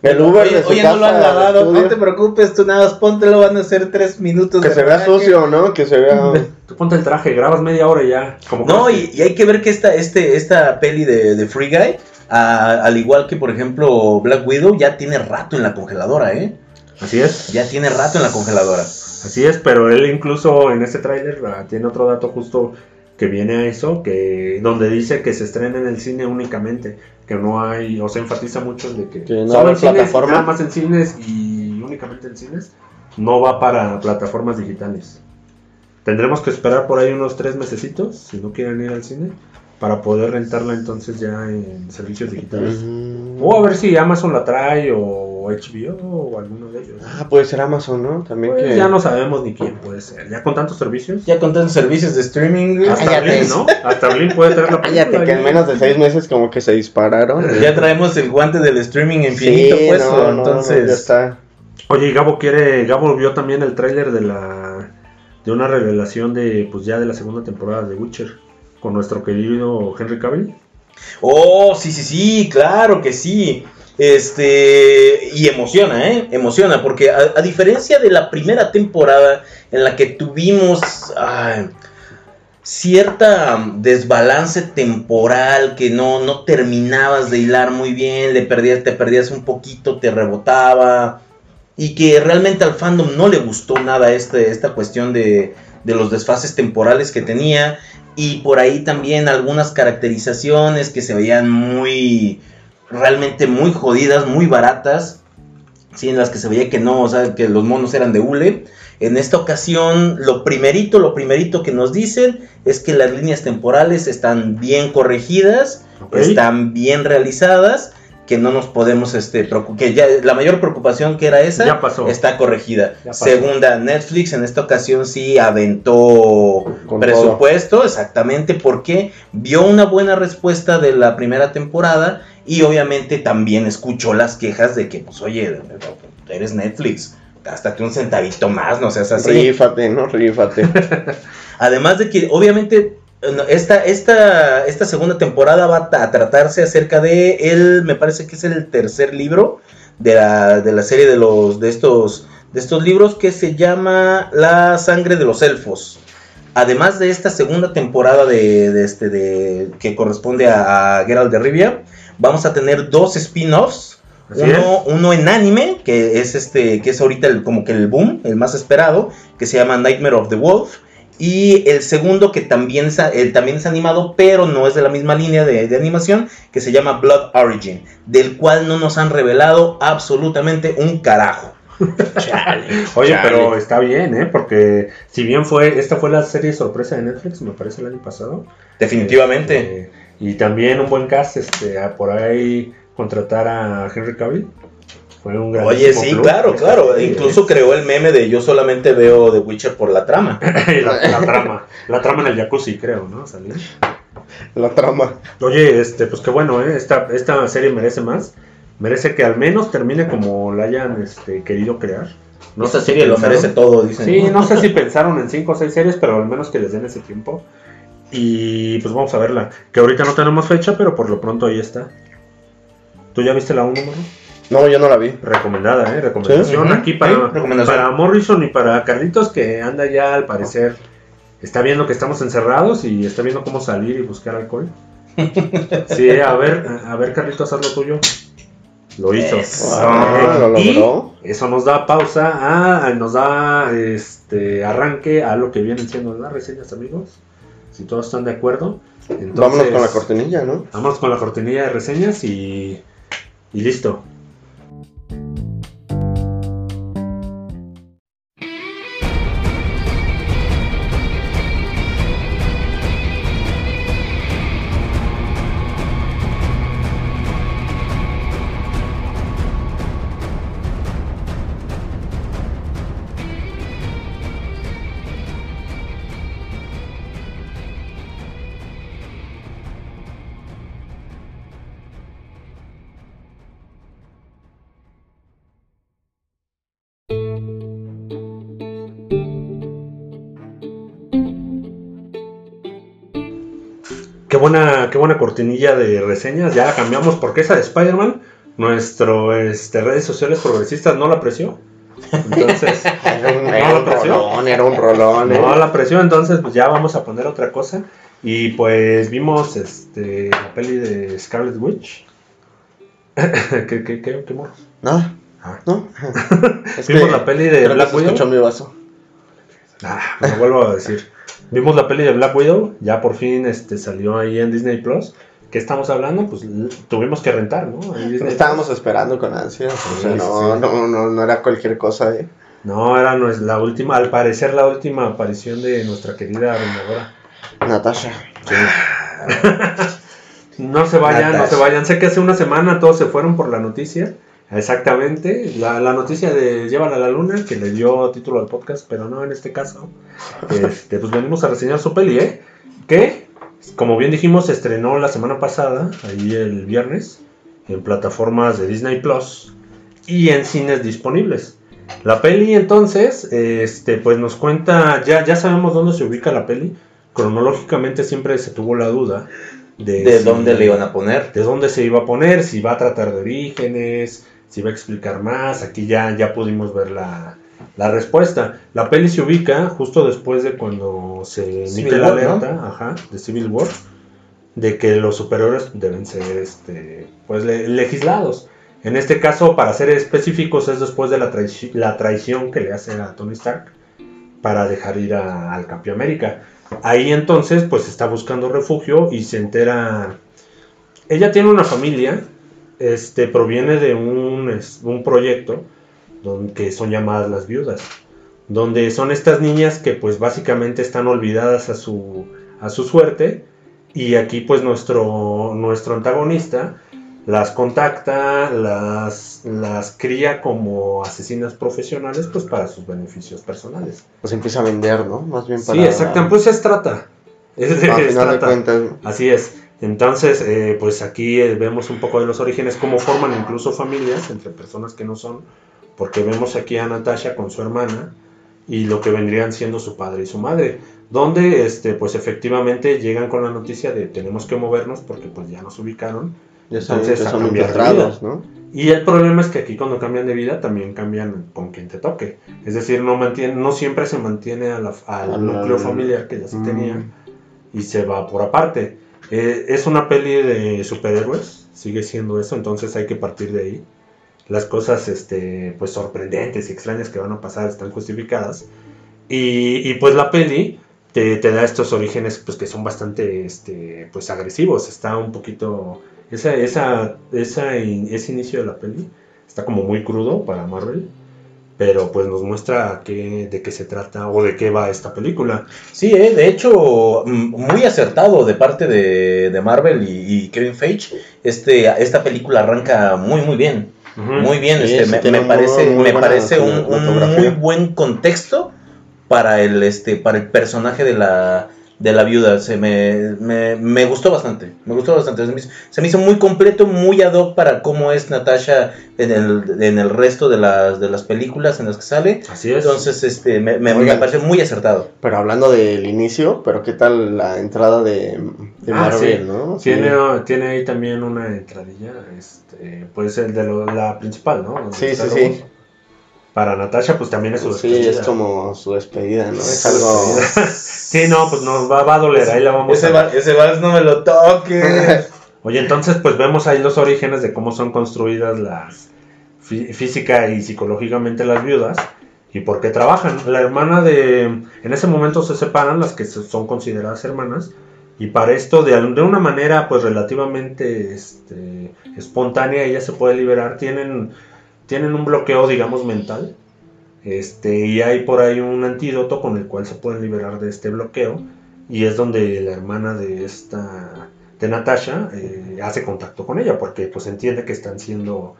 S2: El Uber
S3: oye,
S2: de su
S3: oye, no lo han
S2: casa
S3: lavado, no te preocupes, tú nada más póntelo, van a ser tres minutos.
S2: Que
S3: de
S2: se vea sucio, ¿no? Que se vea.
S1: Tú ponte el traje, grabas media hora y ya. Como
S3: No, y, y hay que ver que esta, este, esta peli de, de Free Guy, a- al igual que por ejemplo Black Widow, ya tiene rato en la congeladora, ¿eh?
S1: Así es.
S3: Ya tiene rato en la congeladora.
S1: Así es, pero él incluso en este tráiler ah, tiene otro dato justo que viene a eso, que donde dice que se estrena en el cine únicamente, que no hay, o se enfatiza mucho de que,
S2: Que no
S1: solo en
S2: en
S1: cines,
S2: plataforma.
S1: nada más en cines y únicamente en cines, no va para plataformas digitales. Tendremos que esperar por ahí unos tres mesecitos, si no quieren ir al cine, para poder rentarla entonces ya en servicios digitales.
S2: Mm.
S1: O a ver si Amazon la trae o HBO o alguno de ellos.
S2: Ah, puede ser Amazon, ¿no? También
S1: Pues
S2: que.
S1: ya no sabemos ni quién puede ser. Ya con tantos servicios.
S3: Ya con tantos servicios de streaming, güey,
S1: Hasta. Blin, ¿no? Hasta Blin puede traer la película.
S2: Cállate, que en menos de seis meses como que se dispararon. <laughs>
S3: ya traemos el guante del streaming infinito
S2: Sí,
S3: puesto,
S2: no, no, no,
S3: entonces...
S2: ya está.
S1: Oye, y Gabo quiere. Gabo vio también el tráiler de la. de una revelación de. pues ya de la segunda temporada de Witcher. Con nuestro querido Henry Cavill.
S3: Oh, sí, sí, sí, claro que sí. Este, y emociona, ¿eh? Emociona, porque a, diferencia de la primera temporada en la que tuvimos cierta desbalance temporal que no, no terminabas de hilar muy bien, le perdías, te perdías un poquito, te rebotaba, y que realmente al fandom no le gustó nada este, esta cuestión de, de los desfases temporales que tenía. y por ahí también algunas caracterizaciones que se veían muy, realmente muy jodidas, muy baratas, ¿sí? en las que se veía que no, o sea, que los monos eran de hule. En esta ocasión, lo primerito, lo primerito que nos dicen es que las líneas temporales están bien corregidas, están bien realizadas, que no nos podemos, este, que ya la mayor preocupación que era esa
S1: Ya pasó.
S3: está corregida.
S1: Ya pasó.
S3: Segunda, Netflix en esta ocasión sí aventó
S2: Con
S3: presupuesto, exactamente, porque vio una buena respuesta de la primera temporada y obviamente también escuchó las quejas de que, pues, oye, eres Netflix, gástate un centavito más, no seas así.
S2: Rífate, ¿no? Rífate. <laughs>
S3: Además de que, obviamente, esta, esta, esta segunda temporada va a tratarse acerca de él, me parece que es el tercer libro de la, de la serie de los de estos de estos libros que se llama La sangre de los elfos. Además de esta segunda temporada de, de este de que corresponde a, a Geralt de Rivia, vamos a tener dos spin-offs. Uno, uno en anime, que es este, que es ahorita el- como que el boom, el más esperado, que se llama Nightmare of the Wolf. Y el segundo que también es, eh, también es animado, pero no es de la misma línea de, de animación, que se llama Blood Origin, del cual no nos han revelado absolutamente un carajo. Chale. <laughs>
S1: Oye,
S3: chale.
S1: pero está bien, ¿eh? Porque si bien fue, esta fue la serie sorpresa de Netflix, me parece el año pasado.
S3: Definitivamente.
S1: Este, y también un buen cast, este, a por ahí contratar a Henry Cavill. Fue un gran
S3: Oye, sí, claro, claro. Incluso creó el meme de yo solamente veo The Witcher por la trama. <laughs>
S1: la, la trama, la trama en el jacuzzi, creo, ¿no?
S2: La trama.
S1: Oye, este, pues qué bueno, ¿eh? Esta, esta serie merece más. Merece que al menos termine como la hayan este, querido crear. No
S3: Esta
S1: sé si
S3: serie lo
S1: pensaron-
S3: merece todo, dicen.
S1: Sí, no sé si pensaron en cinco o seis series, pero al menos que les den ese tiempo. Y pues vamos a verla. Que ahorita no tenemos fecha, pero por lo pronto ahí está. ¿Tú ya viste la 1,
S2: No, yo no la vi.
S1: Recomendada, ¿eh? Recomendación aquí para,
S3: sí, recomendación.
S1: para Morrison y para Carlitos, que anda ya al parecer. Está viendo que estamos encerrados y está viendo cómo salir y buscar alcohol. <laughs> Sí, a ver, a ver, Carlitos, haz lo tuyo. Lo hizo.
S3: Eso.
S2: Ah, lo
S1: Y
S2: logró.
S1: eso nos da pausa, a, nos da este arranque a lo que vienen siendo las reseñas, amigos. Si todos están de acuerdo. Entonces,
S2: Vámonos con la cortinilla, ¿no?
S1: Vámonos con la cortinilla de reseñas y, y listo. Buena, qué buena cortinilla de reseñas. Ya la cambiamos porque esa de Spider-Man, nuestro este, redes sociales progresistas no la apreció. Entonces, <laughs>
S2: Era un,
S1: No,
S2: era rolón, era un rolón. ¿eh?
S1: no la apreció, entonces pues ya vamos a poner otra cosa. Y pues vimos este la peli de Scarlet Witch. <laughs> ¿Qué, qué, qué, qué morro?
S2: Nada.
S1: Ah.
S2: ¿No? <laughs> Es
S1: Vimos la peli de Black Widow.
S2: escuchó mi vaso.
S1: Ah, me lo vuelvo a decir. Vimos la peli de Black Widow, ya por fin este, salió ahí en Disney Plus. ¿Qué estamos hablando? Pues tuvimos que rentar, ¿no?
S2: Estábamos
S1: Plus.
S2: esperando con ansias. O sea,
S1: Sí,
S2: no,
S1: sí.
S2: no, no, no era cualquier cosa, ¿eh?
S1: No, era nues- la última, al parecer la última aparición de nuestra querida Vengadora.
S2: Natasha. <laughs>
S1: No se vayan, no se vayan. Sé que hace una semana todos se fueron por la noticia. Exactamente, la, la noticia de Llévala a la Luna, que le dio título al podcast, pero no en este caso. Este, pues venimos a reseñar su peli, ¿eh? Que, como bien dijimos, se estrenó la semana pasada, ahí el viernes, en plataformas de Disney Plus y en cines disponibles. La peli entonces, este, pues nos cuenta, ya, ya sabemos dónde se ubica la peli. Cronológicamente siempre se tuvo la duda de,
S3: ¿De
S1: si-
S3: dónde le iban a poner?
S1: de dónde se iba a poner, si va a tratar de orígenes, si va a explicar más. Aquí ya, ya pudimos ver la, la respuesta. La peli se ubica justo después de cuando se emite la alerta ajá, de Civil War, de que los superiores deben ser este, pues, le- legislados. En este caso, para ser específicos, es después de la, traici- la traición que le hace a Tony Stark para dejar ir a- al Campeón América. Ahí entonces pues está buscando refugio y se entera... Ella tiene una familia, este, proviene de un, es- un proyecto donde, que son llamadas las viudas, donde son estas niñas que pues básicamente están olvidadas a su, a su suerte y aquí pues nuestro, nuestro antagonista las contacta, las, las cría como asesinas profesionales pues para sus beneficios personales.
S2: Pues empieza a vender, ¿no? Más bien para...
S1: Sí, exactamente, pues es trata. Es,
S2: a
S1: es
S2: final de
S1: trata.
S2: cuentas.
S1: Así es. Entonces, eh, pues aquí eh, vemos un poco de los orígenes, cómo forman incluso familias entre personas que no son, porque vemos aquí a Natasha con su hermana y lo que vendrían siendo su padre y su madre, donde este, pues efectivamente llegan con la noticia de tenemos que movernos porque pues ya nos ubicaron
S2: Ya
S1: Entonces, a cambiar de
S2: ¿no?
S1: y el problema es que aquí cuando cambian de vida también cambian con quien te toque. Es decir, no, mantiene, no siempre se mantiene a la- al núcleo familiar que ya se
S2: Mm.
S1: tenía y se va por aparte. Eh, es una peli de superhéroes, sigue siendo eso, entonces hay que partir de ahí. Las cosas este, pues sorprendentes y extrañas que van a pasar están justificadas. Y, y, pues la peli te, te da estos orígenes pues que son bastante este, pues agresivos. Está un poquito... Esa, esa, esa in- ese inicio de la peli está como muy crudo para Marvel. Pero pues nos muestra qué, de qué se trata o de qué va esta película.
S3: Sí, eh, de hecho, mm, muy acertado de parte de, de Marvel y, y Kevin Feige. Este, esta película arranca muy, muy bien. Muy bien,
S2: Sí,
S3: este,
S2: sí,
S3: me, parece,
S2: muy
S3: me parece un, un muy buen contexto para el, este, para el personaje de la, de la viuda. Se me, me, me gustó bastante, me gustó bastante. Se me, hizo, se me hizo muy completo, muy ad hoc para cómo es Natasha en el, en el resto de las, de las películas en las que sale.
S1: Así es.
S3: Entonces, este, me, me, pareció muy acertado.
S2: Pero hablando del inicio, pero ¿qué tal la entrada de, de
S1: Ah,
S2: Marvel,
S1: sí.
S2: no? Sí.
S1: Tiene, tiene ahí también una entradilla, este, pues el de lo- la principal, ¿no? Donde
S2: Sí, sí, sí.
S1: Para Natasha, pues también es su
S2: Sí,
S1: despedida.
S2: es como su despedida, ¿no? Es algo... <laughs>
S1: sí, no, pues nos va, va a doler, ahí la vamos
S3: Ese,
S1: a
S3: va- ese vals no me lo toques. <laughs>
S1: Oye, entonces pues vemos ahí los orígenes de cómo son construidas las fí- física y psicológicamente las viudas y por qué trabajan. La hermana de en ese momento se separan las que se- son consideradas hermanas y para esto de, de una manera pues relativamente este, espontánea ella se puede liberar. Tienen tienen un bloqueo digamos mental. Este, y hay por ahí un antídoto con el cual se pueden liberar de este bloqueo. Y es donde la hermana de esta de Natasha eh, hace contacto con ella porque pues entiende que están siendo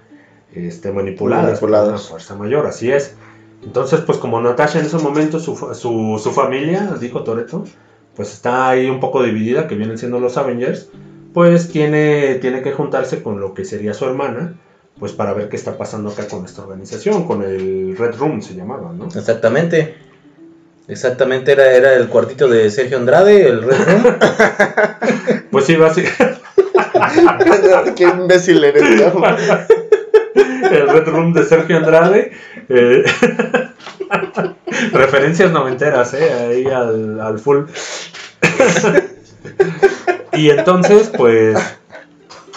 S1: este, manipuladas por una fuerza mayor, así es. Entonces pues como Natasha en ese momento su, su, su familia, dijo Toreto, pues está ahí un poco dividida, que vienen siendo los Avengers, pues tiene, tiene que juntarse con lo que sería su hermana, pues para ver qué está pasando acá con esta organización, con el Red Room se llamaba, ¿no?
S3: Exactamente. Exactamente, era, era el cuartito de Sergio Andrade, el Red Room. <laughs>
S1: Pues sí, básicamente <laughs>
S2: Qué imbécil eres, ¿no? <laughs>
S1: el Red Room de Sergio Andrade. eh, referencias noventeras, ¿eh? Ahí al, al full. y entonces, pues,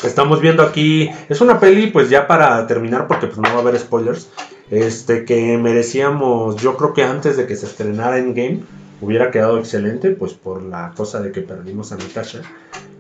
S1: estamos viendo aquí. Es una peli, pues ya para terminar, porque pues no va a haber spoilers. Este, que merecíamos, yo creo que antes de que se estrenara Endgame, hubiera quedado excelente, pues por la cosa de que perdimos a Natasha.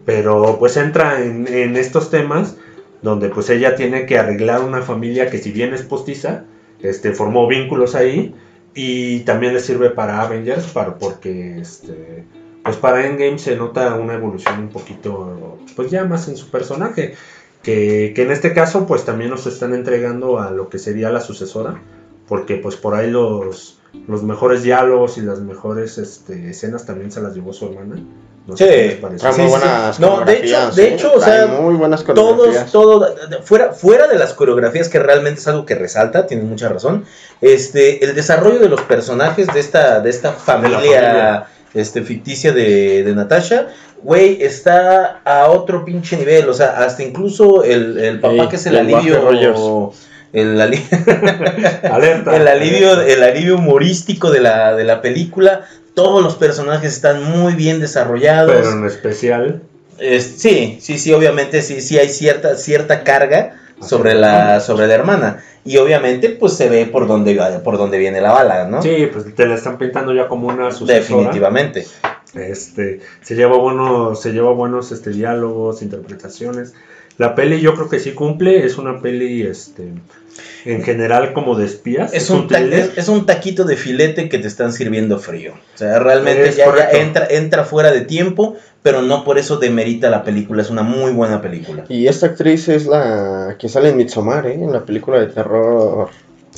S1: Pero pues entra en, en estos temas donde pues ella tiene que arreglar una familia que si bien es postiza, este, formó vínculos ahí y también le sirve para Avengers, para, porque este, pues para Endgame se nota una evolución un poquito, pues ya más en su personaje, que, que en este caso pues también nos están entregando a lo que sería la sucesora, porque pues por ahí los, los mejores diálogos y las mejores este, escenas también se las llevó su hermana. No sé
S3: Sí.
S1: qué les
S3: Sí,
S2: muy
S3: sí.
S2: buenas
S3: No, de hecho-
S2: coreografías,
S3: de hecho, o sea,
S2: muy buenas
S3: Todos, todo, fuera, fuera de las coreografías, que realmente es algo que resalta, tienes mucha razón. Este, el desarrollo de los personajes de esta, de esta familia,
S1: familia.
S3: Este, ficticia de, de Natasha, güey, está a otro pinche nivel. O sea, hasta incluso el, el papá que es el alivio. El, ali- <laughs>
S1: Alerta.
S3: el alivio, el alivio humorístico de la, de la película. Todos los personajes están muy bien desarrollados.
S1: Pero en especial,
S3: Es- sí, sí, sí, obviamente sí, sí hay cierta, cierta carga sobre la, sobre la hermana. Y obviamente, pues se ve por dónde, por dónde viene la bala, ¿no?
S1: Sí, pues te la están pintando ya como una sucesora.
S3: Definitivamente.
S1: Este, se lleva buenos, se lleva buenos este, diálogos, interpretaciones. La peli yo creo que sí cumple, es una peli este, en general como de espías.
S3: Es un, ta-
S1: thriller.
S3: es, es un taquito de filete que te están sirviendo frío. O sea, realmente ya, entra, entra fuera de tiempo, pero no por eso demerita la película. Es una muy buena película.
S2: Y esta actriz es la que sale en Midsommar, ¿eh? En la película de terror.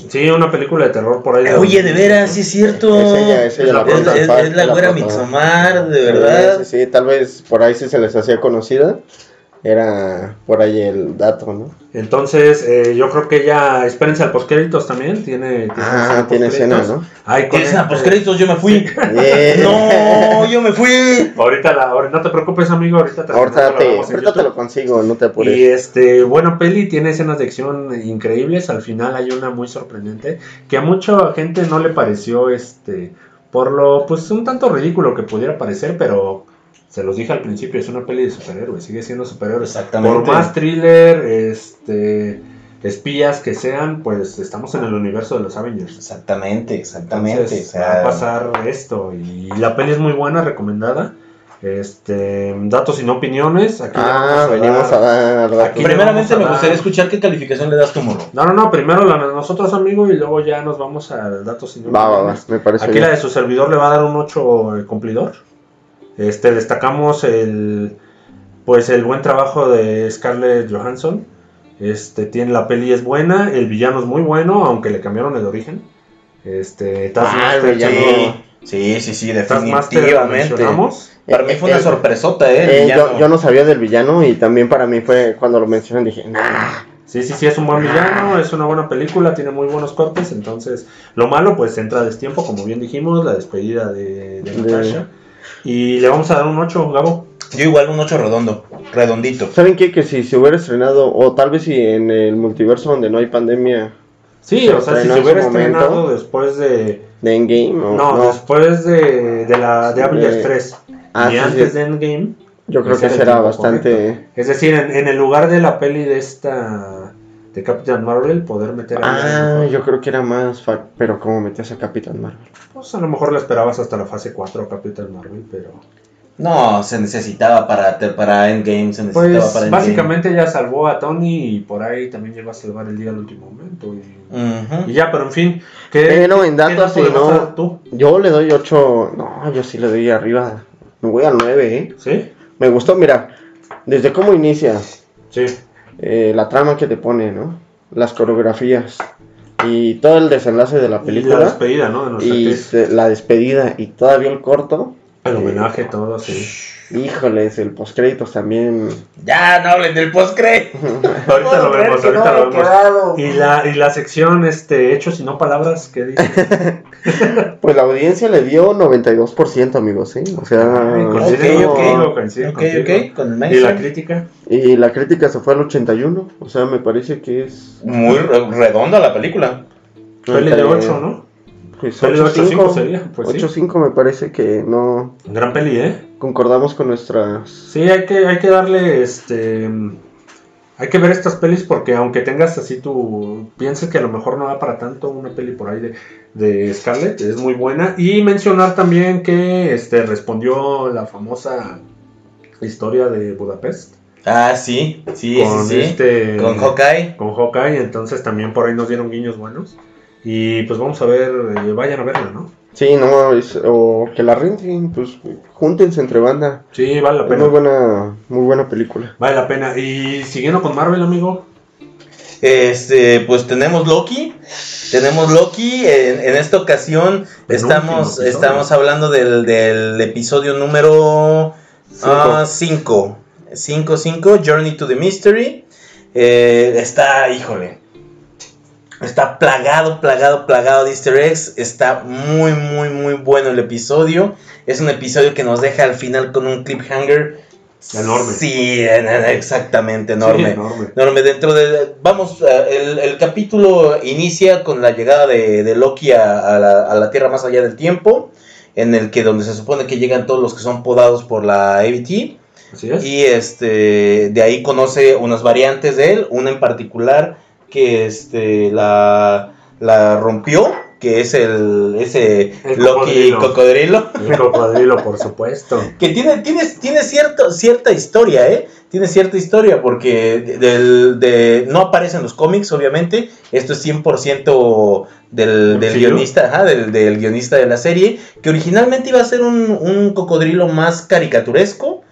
S1: Sí, una película de terror por ahí.
S3: Eh, Oye, de veras, sí es cierto.
S2: Es ella, es ella la
S3: Es- es-
S2: protagonista,
S3: es la
S2: la
S3: güera. Midsommar, de verdad.
S2: Sí, sí, sí, tal vez por ahí sí se les hacía conocida. Era por ahí el dato, ¿no?
S1: Entonces, eh, yo creo que ella, espérense al postcréditos también, tiene, tiene
S2: Ah, tiene escena. ¿no?
S1: Ay, con
S3: ¿Qué escena?
S1: este-
S3: Postcréditos, yo me fui. No, yo me fui.
S1: Ahorita, la, ahorita no te preocupes, amigo, ahorita,
S2: Ahorita, te,
S1: la vemos en
S2: ahorita te lo consigo, no te apures.
S1: Y este, buena peli, tiene escenas de acción increíbles. Al final hay una muy sorprendente que a mucha gente no le pareció, este, por lo, pues un tanto ridículo que pudiera parecer, pero se los dije al principio, es una peli de superhéroes, sigue siendo superhéroes.
S3: Exactamente.
S1: Por más thriller, este, espías que sean, pues estamos en el universo de los Avengers.
S3: Exactamente, exactamente.
S1: Entonces,
S3: o sea,
S1: va a pasar esto y la peli es muy buena, recomendada. Este, datos y no opiniones. Aquí
S2: ah,
S1: vamos a
S2: venimos
S1: dar-
S2: a dar.
S1: Aquí
S3: Primeramente me gustaría
S1: dar-
S3: escuchar qué calificación le das tu morro.
S1: No, no, no, primero la de nosotros, amigo, y luego ya nos vamos a datos y no
S2: Va, va, va,
S1: opiniones.
S2: me parece
S1: Aquí
S2: bien.
S1: la de su servidor le va a dar un 8 cumplidor. Este, destacamos el pues el buen trabajo de Scarlett Johansson. Este, tiene la peli es buena, el villano es muy bueno, aunque le cambiaron el origen. Este,
S2: Ah,
S1: Taskmaster,
S2: villano.
S1: sí,
S3: Sí, sí, sí,
S1: Taskmaster lo
S3: definitivamente.
S1: mencionamos.
S3: Para mí fue una
S2: Eh,
S3: sorpresota, ¿eh? el
S2: Eh,
S3: villano.
S2: yo, yo no sabía del villano y también para mí fue cuando lo mencionan dije, nah,
S1: Sí, sí, sí, es un buen villano, es una buena película, tiene muy buenos cortes, entonces lo malo pues entra a destiempo, como bien dijimos, la despedida de, de
S2: De-
S1: Natasha. Y le vamos a dar un 8, Gabo.
S3: Yo igual un 8 redondo, redondito.
S2: ¿saben qué? Que si se hubiera estrenado, o tal vez si en el multiverso donde no hay pandemia
S1: Sí,
S2: Se
S1: o sea, si se hubiera
S2: momento.
S1: estrenado después de...
S2: de Endgame, o
S1: No,
S2: no,
S1: después de, de la de Avengers
S2: De-
S1: 3
S2: Ah,
S1: y
S2: sí,
S1: antes
S2: sí.
S1: de Endgame.
S2: yo creo
S1: ese
S2: que será bastante...
S1: Es decir, en, en el lugar de la peli de esta... de Captain Marvel, poder meter a...
S2: Ah, yo creo que era más, fa- pero como metías a Capitán Marvel.
S1: Pues a lo mejor la esperabas hasta la fase 4 a Captain Marvel, pero...
S3: No, se necesitaba para, para Endgame, se necesitaba
S1: Pues
S3: para Endgame.
S1: básicamente ella salvó a Tony y por ahí también llegó a salvar el día al último momento. Y, ya, pero en fin. ¿qué,
S2: Pero en
S1: qué
S2: datos,
S1: a
S2: no-
S1: tú?
S2: Yo le doy 8, no, yo sí le doy arriba, me voy al 9, ¿eh?
S1: ¿Sí?
S2: Me gustó, mira, desde cómo inicia,
S1: Sí.
S2: Eh, la trama que te pone, ¿no? Las coreografías y todo el desenlace de la
S1: Y la
S2: película
S1: despedida, ¿no? De
S2: y se- la despedida y todavía el corto.
S1: El
S2: eh,
S1: homenaje, todo, sí.
S2: Híjoles, el postcréditos también.
S3: Ya, no hablen del postcre. <laughs>
S1: Ahorita lo vemos,
S2: no
S1: ahorita lo vemos.
S2: quedado.
S1: Y la, y la sección, este, hechos y no palabras, ¿qué dice? <laughs>
S2: Pues la audiencia le dio 92%, amigos, ¿sí? O sea,
S1: Ay,
S2: no-
S1: coincido
S3: ok.
S1: contigo, coincido
S3: Ok,
S1: contigo.
S3: ok, con el
S1: Y la crítica.
S2: y la crítica se fue al 81, o sea, me parece que es...
S3: Muy re- redonda la película.
S1: Peli de
S2: entre-
S1: 8, ¿no?
S2: Pues
S1: Peli de
S2: 8.5
S1: 8.5 sería, pues sí.
S2: 8.5 me parece que no
S1: Gran peli, ¿eh?
S2: concordamos con nuestras...
S1: Sí, hay que, hay que darle, este... Hay que ver estas pelis porque aunque tengas así tu... Pienses que a lo mejor no da para tanto una peli por ahí de, de Scarlett, es muy buena. Y mencionar también que este respondió la famosa historia de Budapest.
S3: Ah, sí, sí,
S1: con
S3: sí, sí.
S1: este...
S3: Con Hawkeye.
S1: Con Hawkeye, entonces también por ahí nos dieron guiños buenos. Y pues vamos a ver, eh, vayan a verla, ¿no?
S2: Sí, no, es- o que la renten, pues júntense entre banda.
S1: Sí, vale la
S2: Es
S1: pena.
S2: muy buena, muy buena película.
S1: Vale la pena. Y siguiendo con Marvel, amigo.
S3: Este, pues tenemos Loki. Tenemos Loki. En, en esta ocasión estamos, estamos hablando del, del episodio número
S2: Cinco.
S3: 5. 5, 5, Journey to the Mystery. Eh, está, híjole. Está plagado, plagado, plagado de easter eggs. Está muy, muy, muy bueno el episodio. Es un episodio que nos deja al final con un cliffhanger.
S1: Enorme.
S3: Sí, en- en- exactamente, enorme.
S1: Sí, enorme.
S3: Enorme. Dentro de. Vamos, eh, el, el capítulo inicia con la llegada de, de Loki a, a la, a la Tierra más allá del tiempo. En el que donde se supone que llegan todos los que son podados por la ABT.
S1: Así es.
S3: Y este, de ahí conoce unas variantes de él, una en particular que este, la, la rompió, que es el, ese
S1: El
S3: Loki
S1: cocodrilo. El cocodrilo, por supuesto. <laughs>
S3: Que tiene, tiene, tiene cierto, cierta historia, ¿eh? Tiene cierta historia porque de- del, de, no aparece en los cómics, obviamente. Esto es 100% del, del guionista, ajá, del, del guionista de la serie, que originalmente iba a ser un, un cocodrilo más caricaturesco,